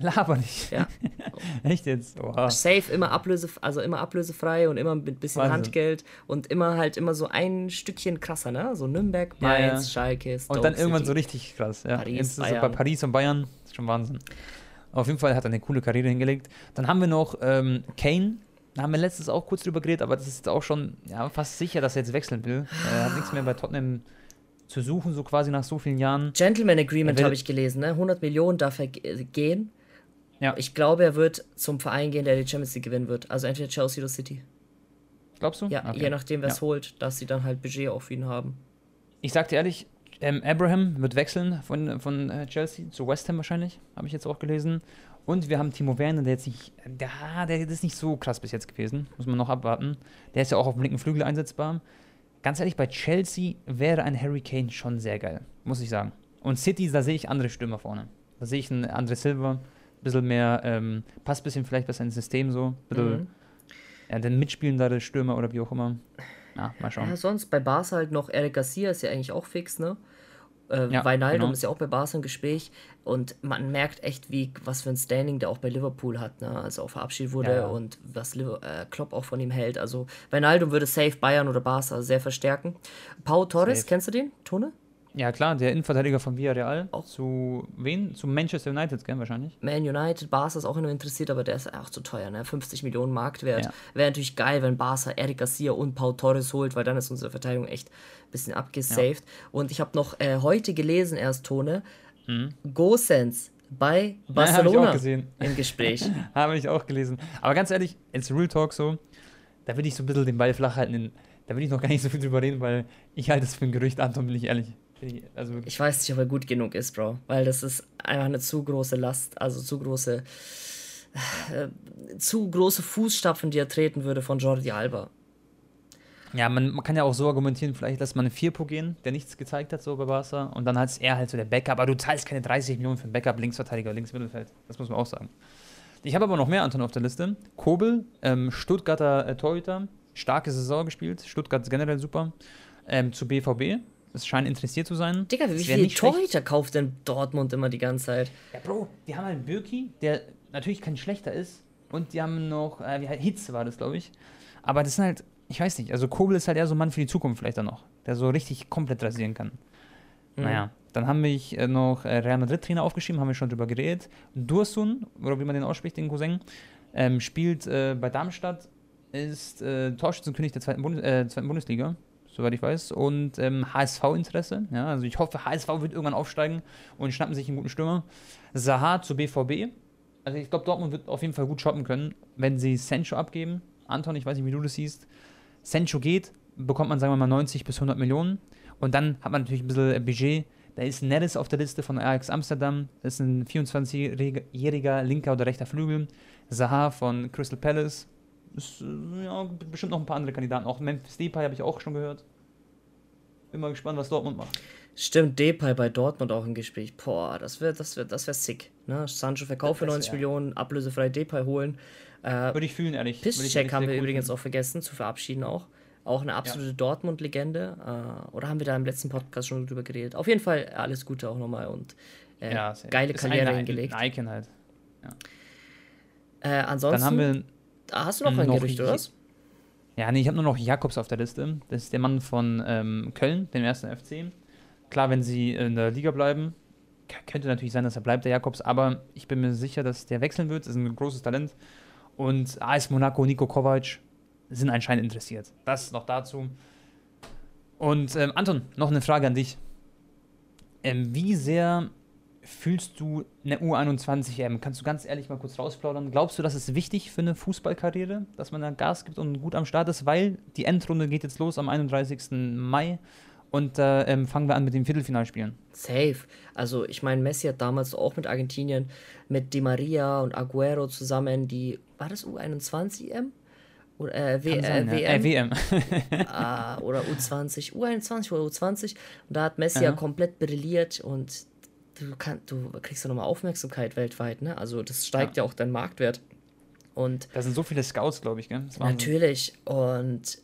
Laber nicht.
Ja.
Echt jetzt? Oha.
Safe immer ablöse, also immer ablösefrei und immer mit bisschen
Wahnsinn.
Handgeld und immer halt immer so ein Stückchen krasser, ne? So Nürnberg, Mainz,
ja.
Schalke, Stoke
Und dann irgendwann
City.
so richtig krass. Ja.
Paris,
Jetzt er bei
Bayern.
Paris und Bayern. Ist schon Wahnsinn. Auf jeden Fall hat er eine coole Karriere hingelegt. Dann haben wir noch ähm, Kane. Da haben wir letztes auch kurz drüber geredet, aber das ist auch schon ja, fast sicher, dass er jetzt wechseln will. Er hat nichts mehr bei Tottenham zu suchen, so quasi nach so vielen Jahren.
Gentleman Agreement habe ich gelesen, ne? 100 Millionen darf er ge- gehen.
Ja.
Ich glaube, er wird zum Verein gehen, der die Champions League gewinnen wird. Also entweder Chelsea oder City.
Glaubst du?
Ja,
Okay.
je nachdem, wer es
Ja.
holt, dass sie dann halt Budget auf ihn haben.
Ich sag dir ehrlich, ähm, Abraham wird wechseln von, von äh, Chelsea zu West Ham wahrscheinlich, habe ich jetzt auch gelesen. Und wir haben Timo Werner, der jetzt nicht, der, der ist nicht so krass bis jetzt gewesen, muss man noch abwarten. Der ist ja auch auf dem linken Flügel einsetzbar. Ganz ehrlich, bei Chelsea wäre ein Harry Kane schon sehr geil, muss ich sagen. Und City, da sehe ich andere Stürmer vorne. Da sehe ich einen André Silva, ein bisschen mehr, ähm, passt ein bisschen vielleicht besser ins System so, bisschen,
Mhm.
ja, den mitspielendere Stürmer oder wie auch immer. Ja, mal schauen.
Ja, sonst bei Barca halt noch Eric Garcia ist ja eigentlich auch fix, ne? Äh,
Ja,
Wijnaldum
genau.
ist ja auch bei Barca im Gespräch und man merkt echt, wie was für ein Standing der auch bei Liverpool hat, ne? Als er auch verabschiedet wurde
Ja,
und was Liver äh, Klopp auch von ihm hält. Also Wijnaldum würde safe Bayern oder Barca sehr verstärken. Pau Torres,
Safe.
kennst du den, Tone?
Ja, klar, der Innenverteidiger von Villarreal.
Auch.
Zu wen? Zu Manchester United, gell, wahrscheinlich.
Man United, Barca ist auch immer interessiert, aber der ist auch zu teuer, ne? 50 Millionen Marktwert.
Ja.
Wäre natürlich geil, wenn Barca Eric Garcia und Pau Torres holt, weil dann ist unsere Verteidigung echt ein bisschen abgesaved. Und ich habe noch äh, heute gelesen, erst Tone, Gosens bei Barcelona
auch gesehen.
im Gespräch.
Habe ich auch gelesen. Aber ganz ehrlich, jetzt Real Talk so, da will ich so ein bisschen den Ball flach halten. in- Da will ich noch gar nicht so viel drüber reden, weil ich halte es für ein Gerücht, Anton, bin ich ehrlich. Ich- Also.
Ich weiß nicht, ob er gut genug ist, Bro. Weil das ist einfach eine zu große Last, also zu große, äh, zu große Fußstapfen, die er treten würde von Jordi Alba.
Ja, man, man kann ja auch so argumentieren, vielleicht lässt man einen Firpo gehen, der nichts gezeigt hat, so bei Barca. Und dann hat er halt so der Backup. Aber du zahlst keine 30 Millionen für einen Backup, Linksverteidiger, Linksmittelfeld. Das muss man auch sagen. Ich habe aber noch mehr Anton auf der Liste. Kobel, ähm, Stuttgarter äh, Torhüter, starke Saison gespielt. Stuttgart ist generell super. Ähm, zu BVB. Es scheint interessiert zu sein.
Digga, wie viele. Torhüter kauft denn Dortmund immer die ganze Zeit?
Ja, Bro, die haben halt Birki, der natürlich kein schlechter ist. Und die haben noch, äh, wie halt, Hitze war das, glaube ich. Aber das sind halt, ich weiß nicht, also Kobel ist halt eher so ein Mann für die Zukunft vielleicht dann noch, der so richtig komplett rasieren kann.
Mhm.
Naja, dann haben wir äh, noch äh, Real Madrid-Trainer aufgeschrieben, haben wir schon drüber geredet. Dursun, oder wie man den ausspricht, den Cousin, ähm, spielt äh, bei Darmstadt, ist äh, Torschützenkönig der zweiten, Bundes äh, zweiten Bundesliga, soweit ich weiß, und ähm, HSV-Interesse. Ja, also ich hoffe, HSV wird irgendwann aufsteigen und schnappen sich einen guten Stürmer. Saha zu BVB. Also ich glaube, Dortmund wird auf jeden Fall gut shoppen können, wenn sie Sancho abgeben. Anton, ich weiß nicht, wie du das siehst. Sancho geht, bekommt man, sagen wir mal, 90 bis 100 Millionen. Und dann hat man natürlich ein bisschen Budget. Da ist Neres auf der Liste von Ajax Amsterdam. Das ist ein 24-jähriger linker oder rechter Flügel. Zaha von Crystal Palace. Ist, äh, ja, bestimmt noch ein paar andere Kandidaten. Auch Memphis Depay habe ich auch schon gehört. Bin mal gespannt, was Dortmund macht.
Stimmt, Depay bei Dortmund auch im Gespräch. Boah, das wäre das wär, das wär sick. Ne? Sancho verkauft für
Das
90
wär-
Millionen, ablösefrei Depay holen. Äh,
Würde ich fühlen, ehrlich. Ehrlich
haben wir übrigens
finden.
auch vergessen zu verabschieden auch. Auch eine absolute Dortmund-Legende. Äh, oder haben wir da im letzten Podcast schon drüber geredet? Auf jeden Fall alles Gute auch nochmal und äh,
Ja,
geile Karriere
ein,
hingelegt.
Ein Icon halt.
Äh, ansonsten,
Dann haben wir
hast du noch ein
noch
Gerücht,
je-
oder was?
Ja, nee, ich habe nur noch Jakobs auf der Liste. Das ist der Mann von ähm, Köln, dem ersten FC. Klar, wenn sie in der Liga bleiben, könnte natürlich sein, dass er bleibt, der Jakobs, aber ich bin mir sicher, dass der wechseln wird. Das ist ein großes Talent. Und AS Monaco, Nico Kovac sind anscheinend interessiert. Das noch dazu. Und ähm, Anton, noch eine Frage an dich. Ähm, wie sehr fühlst du eine U21 EM? Kannst du ganz ehrlich mal kurz rausplaudern? Glaubst du, das ist wichtig für eine Fußballkarriere, dass man da Gas gibt und gut am Start ist? Weil die Endrunde geht jetzt los am 31. Mai Und äh, ähm, fangen wir an mit den Viertelfinalspielen.
Safe. Also ich meine, Messi hat damals auch mit Argentinien, mit Di Maria und Aguero zusammen die, war das U21-M? Oder äh, w, sein, äh, ja. WM? Äh, ah, oder U20, U21 oder U20. Und da hat Messi ja komplett brilliert und du, kann, du kriegst ja nochmal Aufmerksamkeit weltweit, ne? Also das steigt ja, ja auch dein Marktwert. Und
da sind so viele Scouts, glaube ich, gell?
Natürlich. Und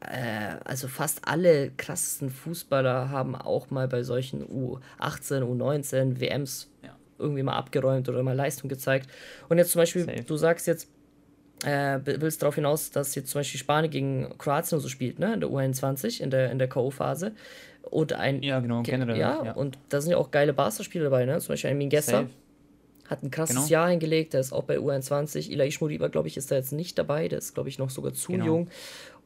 äh, also fast alle krassesten Fußballer haben auch mal bei solchen U18, U19, WMs ja. irgendwie mal abgeräumt oder mal Leistung gezeigt. Und jetzt zum Beispiel, Safe. du sagst jetzt, äh, willst darauf hinaus, dass jetzt zum Beispiel Spanien gegen Kroatien so spielt, ne? In der U21, in der, in der K.O.-Phase. Und ein. Ja, genau, generell. Ja, ja, und da sind ja auch geile Barca-Spiele dabei, ne? Zum Beispiel ein Mingessa. Hat ein krasses genau. Jahr hingelegt, der ist auch bei U21. Ila Ishmuriba, glaube ich, ist da jetzt nicht dabei, der ist, glaube ich, noch sogar zu genau. jung.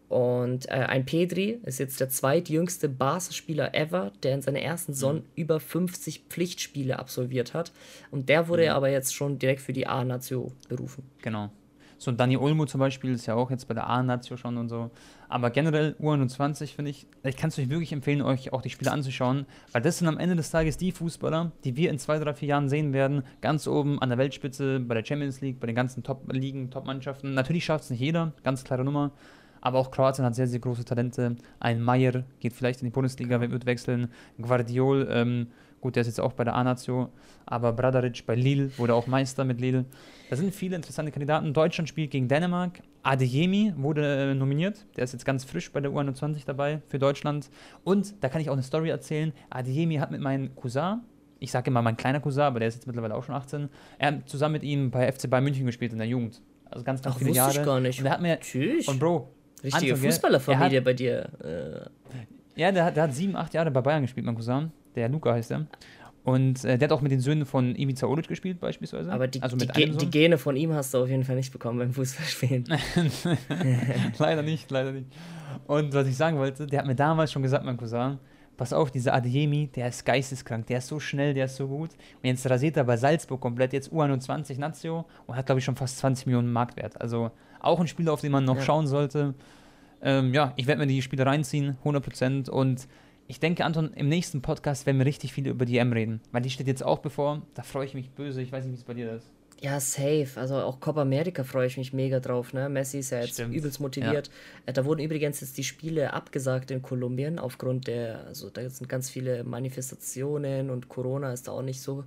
Und äh, ein Pedri ist jetzt der zweitjüngste Barca-Spieler ever, der in seiner ersten Saison mhm. über 50 Pflichtspiele absolviert hat. Und der wurde mhm. aber jetzt schon direkt für die A-Nation berufen.
Genau. So Dani Olmo zum Beispiel ist ja auch jetzt bei der A-Nation schon und so. Aber generell U21 finde ich, ich kann es euch wirklich empfehlen, euch auch die Spiele anzuschauen, weil das sind am Ende des Tages die Fußballer, die wir in zwei, drei, vier Jahren sehen werden, ganz oben an der Weltspitze, bei der Champions League, bei den ganzen Top-Ligen, Top-Mannschaften. Natürlich schafft es nicht jeder, ganz klare Nummer. Aber auch Kroatien hat sehr, sehr große Talente. Ein Meier geht vielleicht in die Bundesliga, wird wechseln. Guardiol, ähm, gut, der ist jetzt auch bei der A-Nation. Aber Bradaric bei Lille wurde auch Meister mit Lille. Da sind viele interessante Kandidaten. Deutschland spielt gegen Dänemark. Adeyemi wurde äh, nominiert. Der ist jetzt ganz frisch bei der U21 dabei für Deutschland. Und da kann ich auch eine Story erzählen. Adeyemi hat mit meinem Cousin, ich sage immer mein kleiner Cousin, aber der ist jetzt mittlerweile auch schon 18, er hat zusammen mit ihm bei FC Bayern München gespielt in der Jugend. Also ganz, ganz Ach, viele Jahre. Ich gar nicht. Und er hat mir, Tschüss. Und Bro, Richtige Fußballerfamilie hat, bei dir. Äh. Ja, der, der, hat sieben, acht Jahre bei Bayern gespielt, mein Cousin. Der Luca heißt er. Und äh, der hat auch mit den Söhnen von Ivica Olic gespielt, beispielsweise.
Aber die, also die, Ge die, Gene von ihm hast du auf jeden Fall nicht bekommen beim Fußballspielen.
leider nicht, leider nicht. Und was ich sagen wollte, der hat mir damals schon gesagt, mein Cousin, pass auf, dieser Adeyemi, der ist geisteskrank, der ist so schnell, der ist so gut. Und jetzt rasiert er bei Salzburg komplett, jetzt U21 Nazio und hat, glaube ich, schon fast 20 Millionen Marktwert. Also auch ein Spieler, auf den man noch ja. schauen sollte. Ähm, ja, ich werde mir die Spiele reinziehen, 100%. Und ich denke, Anton, im nächsten Podcast werden wir richtig viel über die M reden. Weil die steht jetzt auch bevor. Da freue ich mich böse. Ich weiß nicht, wie es bei dir ist.
Ja, safe. Also auch Copa America freue ich mich mega drauf. Ne? Messi ist ja jetzt Stimmt. übelst motiviert. Ja. Äh, da wurden übrigens jetzt die Spiele abgesagt in Kolumbien aufgrund der, also da sind ganz viele Manifestationen und Corona ist da auch nicht so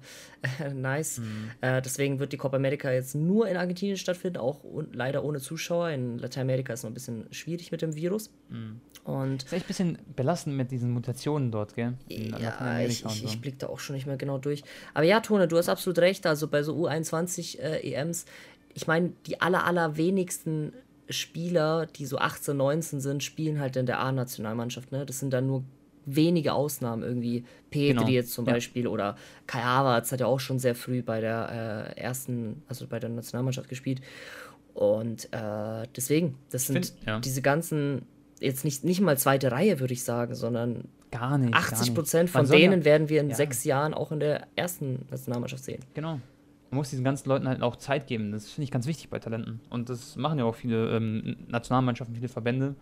äh, nice. Mhm. Äh, deswegen wird die Copa America jetzt nur in Argentinien stattfinden, auch leider ohne Zuschauer. In Lateinamerika ist es noch ein bisschen schwierig mit dem Virus.
Mhm. Und ist echt ein bisschen belastend mit diesen Mutationen dort, gell? In
ja, ich, ich, so. ich blicke da auch schon nicht mehr genau durch. Aber ja, Tone, du hast absolut recht. Also bei so U21 äh, EMs, ich meine, die aller, aller wenigsten Spieler, die so 18, 19 sind, spielen halt in der A-Nationalmannschaft. Ne? Das sind dann nur wenige Ausnahmen irgendwie. Petri genau. jetzt zum ja. Beispiel oder Kai Havertz hat ja auch schon sehr früh bei der äh, ersten, also bei der Nationalmannschaft gespielt. Und äh, deswegen, das sind find, ja. diese ganzen jetzt nicht, nicht mal zweite Reihe, würde ich sagen, sondern gar nicht, 80 Prozent von denen ja, werden wir in ja. sechs Jahren auch in der ersten Nationalmannschaft sehen.
Genau. Man muss diesen ganzen Leuten halt auch Zeit geben. Das finde ich ganz wichtig bei Talenten. Und das machen ja auch viele ähm, Nationalmannschaften, viele Verbände.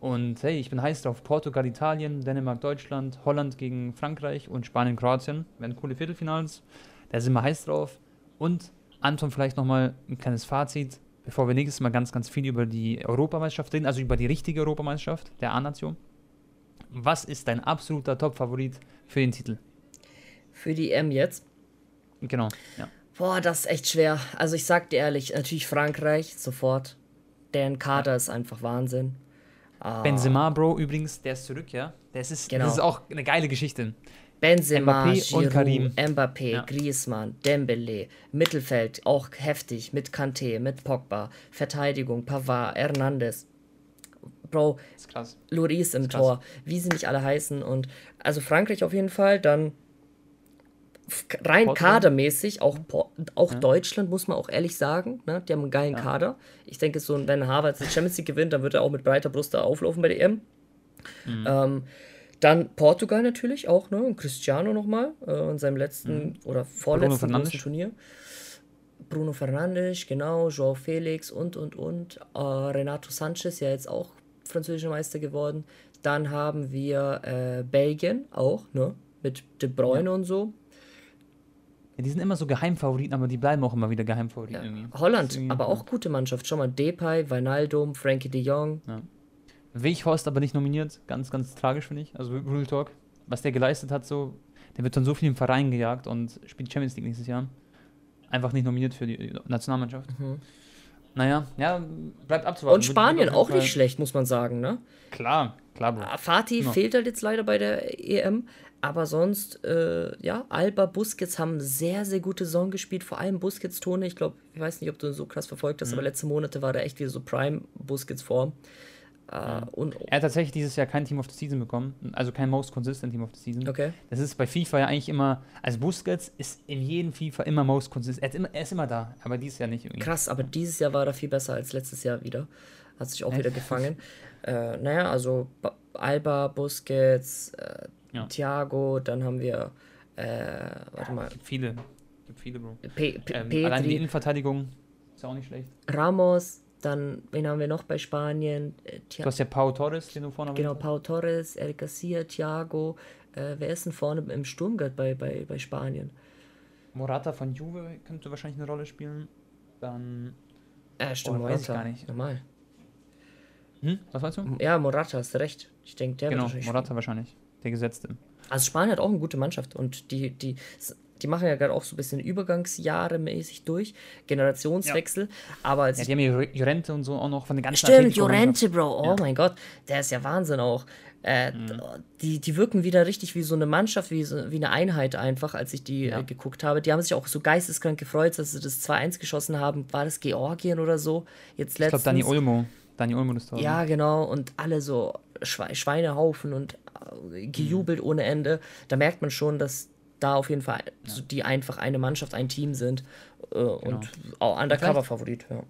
Und hey, ich bin heiß drauf. Portugal, Italien, Dänemark, Deutschland, Holland gegen Frankreich und Spanien, Kroatien. Werden coole Viertelfinals. Da sind wir heiß drauf. Und Anton, vielleicht nochmal ein kleines Fazit bevor wir nächstes Mal ganz, ganz viel über die Europameisterschaft reden, also über die richtige Europameisterschaft der A-Nation. Was ist dein absoluter Top-Favorit für den Titel?
Für die M jetzt?
Genau, ja.
Boah, das ist echt schwer. Also ich sag dir ehrlich, natürlich Frankreich, sofort. Deren Kader ja. ist einfach Wahnsinn.
Benzema, Bro, übrigens, der ist zurück, ja. Das ist, genau. das ist auch eine geile Geschichte.
Benzema, Mbappé Giroud, und Karim. Mbappé, ja. Griezmann, Dembele, Mittelfeld auch heftig mit Kanté, mit Pogba, Verteidigung, Pavard, Hernandez. Bro, Loris im Tor, wie sie nicht alle heißen und also Frankreich auf jeden Fall, dann rein Portugal. kadermäßig, auch, auch ja. Deutschland, muss man auch ehrlich sagen. Ne? Die haben einen geilen ja. Kader. Ich denke, so, wenn Harvard die Champions League gewinnt, dann wird er auch mit breiter Brust da auflaufen bei der EM. Mhm. Ähm, dann Portugal natürlich auch, ne? Und Cristiano nochmal äh, in seinem letzten mhm. oder vorletzten großen Turnier. Bruno Fernandes, genau, Joao Felix und und und. Äh, Renato Sanchez ja jetzt auch französischer Meister geworden. Dann haben wir äh, Belgien auch, ne? Mit De Bruyne ja. und so.
Ja, die sind immer so Geheimfavoriten, aber die bleiben auch immer wieder Geheimfavoriten.
Ja. Holland, aber auch gute Mannschaft. Schau mal, Depay, Wijnaldum, Frankie de Jong.
Ja. Weghorst aber nicht nominiert. Ganz, ganz tragisch, finde ich. Also Real Talk. Was der geleistet hat, so, der wird von so vielen Vereinen gejagt und spielt Champions League nächstes Jahr. Einfach nicht nominiert für die Nationalmannschaft. Mhm. Naja, ja, bleibt abzuwarten.
Und Spanien auch nicht schlecht, muss man sagen, ne?
Klar, klar, Bro.
Ah, Fatih no. fehlt halt jetzt leider bei der EM, aber sonst, äh, ja, Alba, Busquets haben sehr, sehr gute Saison gespielt, vor allem Busquets-Tone. Ich glaube, ich weiß nicht, ob du so krass verfolgt hast, mhm. aber letzte Monate war da echt wieder so Prime-Busquets-Form.
Uh, und, er hat tatsächlich dieses Jahr kein Team of the Season bekommen, also kein Most Consistent Team of the Season.
Okay.
Das ist bei FIFA ja eigentlich immer, also Busquets ist in jedem FIFA immer Most Consistent. Er, immer, er ist immer da, aber dieses Jahr nicht
irgendwie. Krass, aber dieses Jahr war er viel besser als letztes Jahr wieder. Hat sich auch wieder gefangen. äh, naja, also Alba, Busquets, äh, ja. Thiago, dann haben wir, äh, warte mal.
Gibt viele, gibt viele, Bro. Pe Pe ähm, allein die Innenverteidigung ist auch nicht schlecht.
Ramos, dann, wen haben wir noch bei Spanien?
Äh, du hast ja Pau Torres, den du vorne
Genau, Pau Torres, El Garcia, Thiago. Äh, wer ist denn vorne im Sturm bei, bei, bei Spanien?
Morata von Juve könnte wahrscheinlich eine Rolle spielen. Dann.
Äh, stimmt, oh, Morata. gar nicht. Normal.
Hm? Was meinst du?
Ja, Morata, hast du recht. Ich denke, der
genau, wird wahrscheinlich Morata spielen. wahrscheinlich. Der Gesetzte.
Also Spanien hat auch eine gute Mannschaft und die, die die machen ja gerade auch so ein bisschen Übergangsjahre mäßig durch, Generationswechsel. Ja. Aber als
ja, die haben ja Jorente und so auch noch von den ganzen
Stimmt, Jorente, Bro. Oh ja. mein Gott, der ist ja Wahnsinn auch. Äh, mhm. die, die wirken wieder richtig wie so eine Mannschaft, wie, so, wie eine Einheit einfach, als ich die ja. äh, geguckt habe. Die haben sich auch so geisteskrank gefreut, dass sie das 2-1 geschossen haben. War das Georgien oder so? Jetzt letztens.
Ich glaube, Dani Olmo. Dani Olmo
ist da. Ja, genau. Und alle so Schweinehaufen und äh, gejubelt mhm. ohne Ende. Da merkt man schon, dass da auf jeden Fall, ja. so die einfach eine Mannschaft, ein Team sind äh, genau. und auch Undercover-Favorit. Ja.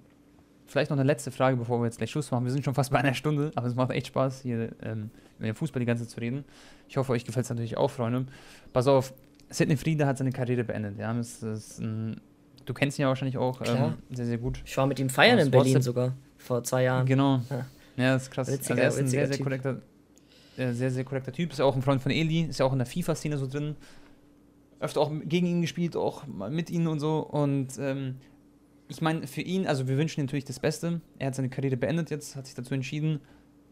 Vielleicht noch eine letzte Frage, bevor wir jetzt gleich Schluss machen. Wir sind schon fast bei einer Stunde, aber es macht echt Spaß, hier ähm, über Fußball die ganze Zeit zu reden. Ich hoffe, euch gefällt es natürlich auch, Freunde. Pass auf, Sidney Friede hat seine Karriere beendet. Ja? Das, das ein, du kennst ihn ja wahrscheinlich auch ähm, sehr, sehr gut.
Ich war mit ihm feiern in Berlin sogar, vor zwei Jahren.
Genau. Ja, ja das ist krass. Witziger, also er ist ein sehr, sehr korrekter, äh, sehr, sehr korrekter Typ. Ist ja auch ein Freund von Eli, ist ja auch in der FIFA-Szene so drin öfter auch gegen ihn gespielt, auch mit ihm und so. Und ähm, ich meine, für ihn, also wir wünschen ihm natürlich das Beste. Er hat seine Karriere beendet jetzt, hat sich dazu entschieden.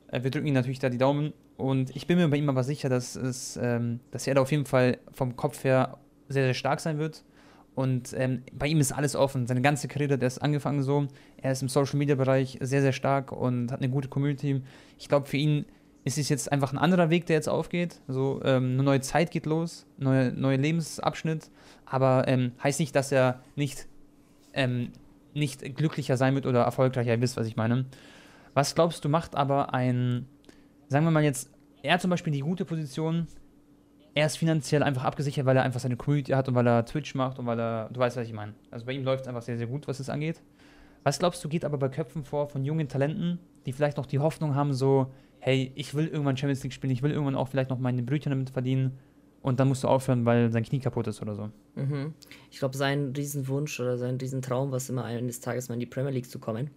Äh, wir drücken ihm natürlich da die Daumen. Und ich bin mir bei ihm aber sicher, dass, es, ähm, dass er da auf jeden Fall vom Kopf her sehr, sehr stark sein wird. Und ähm, bei ihm ist alles offen. Seine ganze Karriere, der ist angefangen so. Er ist im Social Media Bereich sehr, sehr stark und hat eine gute Community. Ich glaube, für ihn ist es jetzt einfach ein anderer Weg, der jetzt aufgeht. So, ähm, eine neue Zeit geht los, neuer neue Lebensabschnitt, aber ähm, heißt nicht, dass er nicht, ähm, nicht glücklicher sein wird oder erfolgreicher, ihr wisst, was ich meine. Was glaubst du, macht aber ein, sagen wir mal jetzt, er zum Beispiel die gute Position, er ist finanziell einfach abgesichert, weil er einfach seine Community hat und weil er Twitch macht und weil er, du weißt, was ich meine. Also bei ihm läuft es einfach sehr, sehr gut, was es angeht. Was glaubst du, geht aber bei Köpfen vor von jungen Talenten, die vielleicht noch die Hoffnung haben, so, hey, ich will irgendwann Champions League spielen, ich will irgendwann auch vielleicht noch meine Brötchen damit verdienen und dann musst du aufhören, weil sein Knie kaputt ist oder so.
Mhm. Ich glaube, sein Riesenwunsch oder sein Riesentraum war es immer eines Tages mal in die Premier League zu kommen.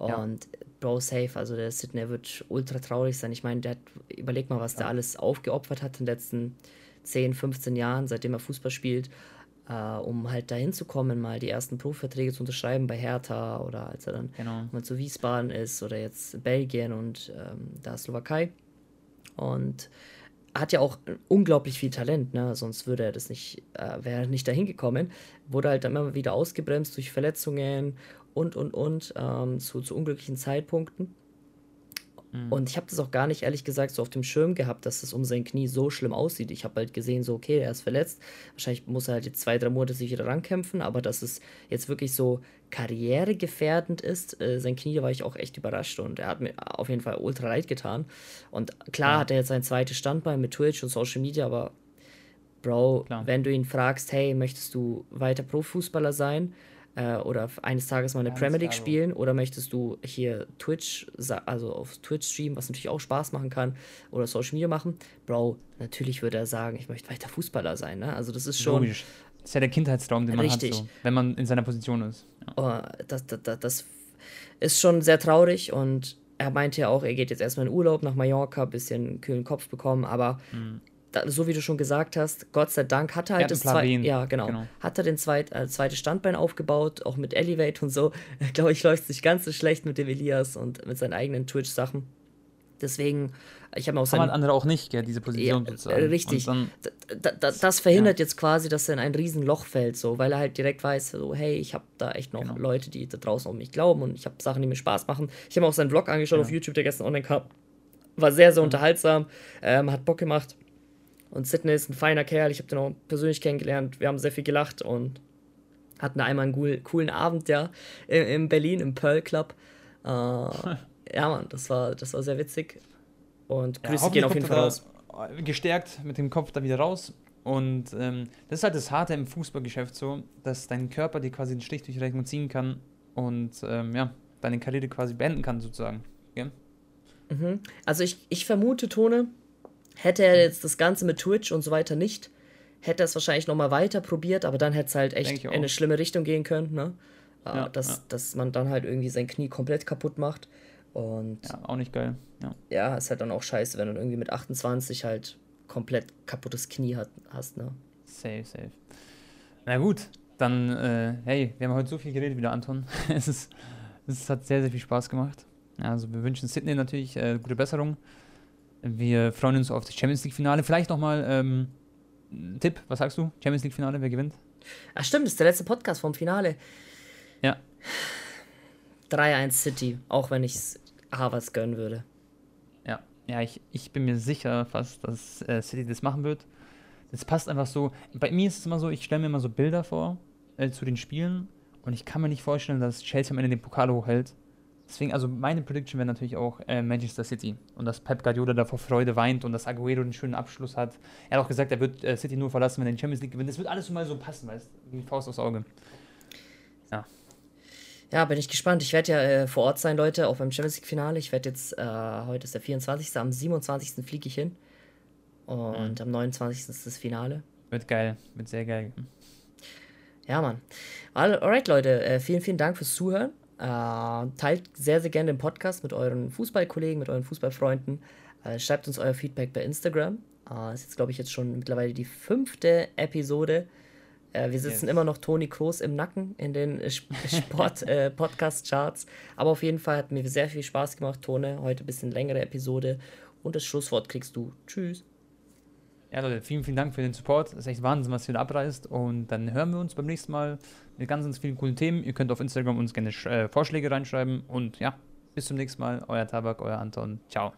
Und ja. Bro, safe, also der Sidney wird ultra traurig sein. Ich meine, der hat, überleg mal, was ja. der alles aufgeopfert hat in den letzten 10, 15 Jahren, seitdem er Fußball spielt äh, um halt dahin zu kommen, mal die ersten Profiverträge zu unterschreiben bei Hertha oder als er dann genau. mal zu Wiesbaden ist oder jetzt Belgien und ähm, da Slowakei. Und hat ja auch unglaublich viel Talent, ne? sonst würde er das nicht, äh, wäre er nicht dahin gekommen. Wurde halt dann immer wieder ausgebremst durch Verletzungen und und und ähm, zu, zu unglücklichen Zeitpunkten. Mhm. Und ich habe das auch gar nicht, ehrlich gesagt, so auf dem Schirm gehabt, dass es um sein Knie so schlimm aussieht. Ich habe halt gesehen, so, okay, er ist verletzt. Wahrscheinlich muss er halt jetzt zwei, drei Monate sich wieder rankämpfen, aber dass es jetzt wirklich so karrieregefährdend ist, äh, sein Knie, da war ich auch echt überrascht und er hat mir auf jeden Fall ultra leid getan. Und klar ja. hat er jetzt sein zweites Standbein mit Twitch und Social Media, aber Bro, klar. wenn du ihn fragst, hey, möchtest du weiter Profifußballer sein? Äh, oder eines Tages mal eine Ganz Premier League spielen oder möchtest du hier Twitch, also auf Twitch streamen, was natürlich auch Spaß machen kann oder Social Media machen? Bro, natürlich würde er sagen, ich möchte weiter Fußballer sein, ne? Also das ist schon... Logisch.
Das ist ja der Kindheitstraum, den man Richtig. hat, so, wenn man in seiner Position ist.
Ja. Oh, das, das, das ist schon sehr traurig und er meinte ja auch, er geht jetzt erstmal in Urlaub nach Mallorca, bisschen kühlen Kopf bekommen, aber mhm. Da, so wie du schon gesagt hast, Gott sei Dank hat er halt das zweite, ja genau, genau, hat er den zweit, äh, zweite Standbein aufgebaut, auch mit Elevate und so. Glaube ich, läuft es nicht ganz so schlecht mit dem Elias und mit seinen eigenen Twitch-Sachen. Deswegen, ich habe auch
sein, Kann andere auch nicht, gell, diese Position
ja, sozusagen. Richtig. Dann, da, da, das verhindert ja. jetzt quasi, dass er in ein Riesenloch fällt, so, weil er halt direkt weiß, so, hey, ich habe da echt noch genau. Leute, die da draußen um mich glauben und ich habe Sachen, die mir Spaß machen. Ich habe auch seinen Vlog angeschaut ja. auf YouTube, der gestern online kam. War sehr, sehr unterhaltsam, ähm, hat Bock gemacht. Und Sidney ist ein feiner Kerl, ich habe den auch persönlich kennengelernt. Wir haben sehr viel gelacht und hatten einmal einen coolen Abend, ja, in, in Berlin, im Pearl Club. Äh, ja, Mann, das war, das war sehr witzig. Und Grüße ja, gehen auf jeden Fall raus.
Gestärkt mit dem Kopf da wieder raus. Und ähm, das ist halt das Harte im Fußballgeschäft so, dass dein Körper dir quasi den Strich durch die Rechnung ziehen kann und ähm, ja, deine Karriere quasi beenden kann, sozusagen. Ja?
Mhm. Also ich, ich vermute, Tone, hätte er jetzt das Ganze mit Twitch und so weiter nicht, hätte er es wahrscheinlich nochmal weiter probiert, aber dann hätte es halt echt in eine schlimme Richtung gehen können, ne? Ja, dass, ja. dass man dann halt irgendwie sein Knie komplett kaputt macht. Und
ja, auch nicht geil. Ja.
ja, ist halt dann auch scheiße, wenn du irgendwie mit 28 halt komplett kaputtes Knie hat, hast, ne?
Safe, safe. Na gut, dann, äh, hey, wir haben heute so viel geredet wieder, Anton. es, ist, es hat sehr, sehr viel Spaß gemacht. Also wir wünschen Sydney natürlich äh, gute Besserung. Wir freuen uns auf das Champions League-Finale. Vielleicht nochmal ähm, Tipp, was sagst du? Champions League-Finale, wer gewinnt?
Ach stimmt, das ist der letzte Podcast vom Finale.
Ja.
3-1 City, auch wenn ich es Harvards gönnen würde.
Ja, ja ich, ich bin mir sicher fast, dass äh, City das machen wird. Das passt einfach so. Bei mir ist es immer so, ich stelle mir immer so Bilder vor äh, zu den Spielen und ich kann mir nicht vorstellen, dass Chelsea am Ende den Pokal hochhält. Deswegen, also meine Prediction wäre natürlich auch äh, Manchester City. Und dass Pep Guardiola da vor Freude weint und dass Aguero einen schönen Abschluss hat. Er hat auch gesagt, er wird äh, City nur verlassen, wenn er den Champions League gewinnt. Das wird alles mal so passen, weißt du? Wie Faust aufs Auge.
Ja. Ja, bin ich gespannt. Ich werde ja äh, vor Ort sein, Leute, auch beim Champions League-Finale. Ich werde jetzt, äh, heute ist der 24. Am 27. fliege ich hin. Und mhm. am 29. ist das Finale.
Wird geil, wird sehr geil.
Ja, Mann. Alright, Leute, äh, vielen, vielen Dank fürs Zuhören. Äh, teilt sehr, sehr gerne den Podcast mit euren Fußballkollegen, mit euren Fußballfreunden. Äh, schreibt uns euer Feedback bei Instagram. Äh, ist jetzt, glaube ich, jetzt schon mittlerweile die fünfte Episode. Wir sitzen yes. immer noch Toni Kroos im Nacken in den Sport-Podcast-Charts. Äh, Aber auf jeden Fall hat mir sehr viel Spaß gemacht, Tone. Heute ein bisschen längere Episode. Und das Schlusswort kriegst du. Tschüss.
Ja, Leute, vielen, vielen Dank für den Support. Das ist echt Wahnsinn, was ihr da abreißt. Und dann hören wir uns beim nächsten Mal mit ganz, ganz vielen coolen Themen. Ihr könnt auf Instagram uns gerne äh, Vorschläge reinschreiben. Und ja, bis zum nächsten Mal. Euer Tabak, euer Anton. Ciao.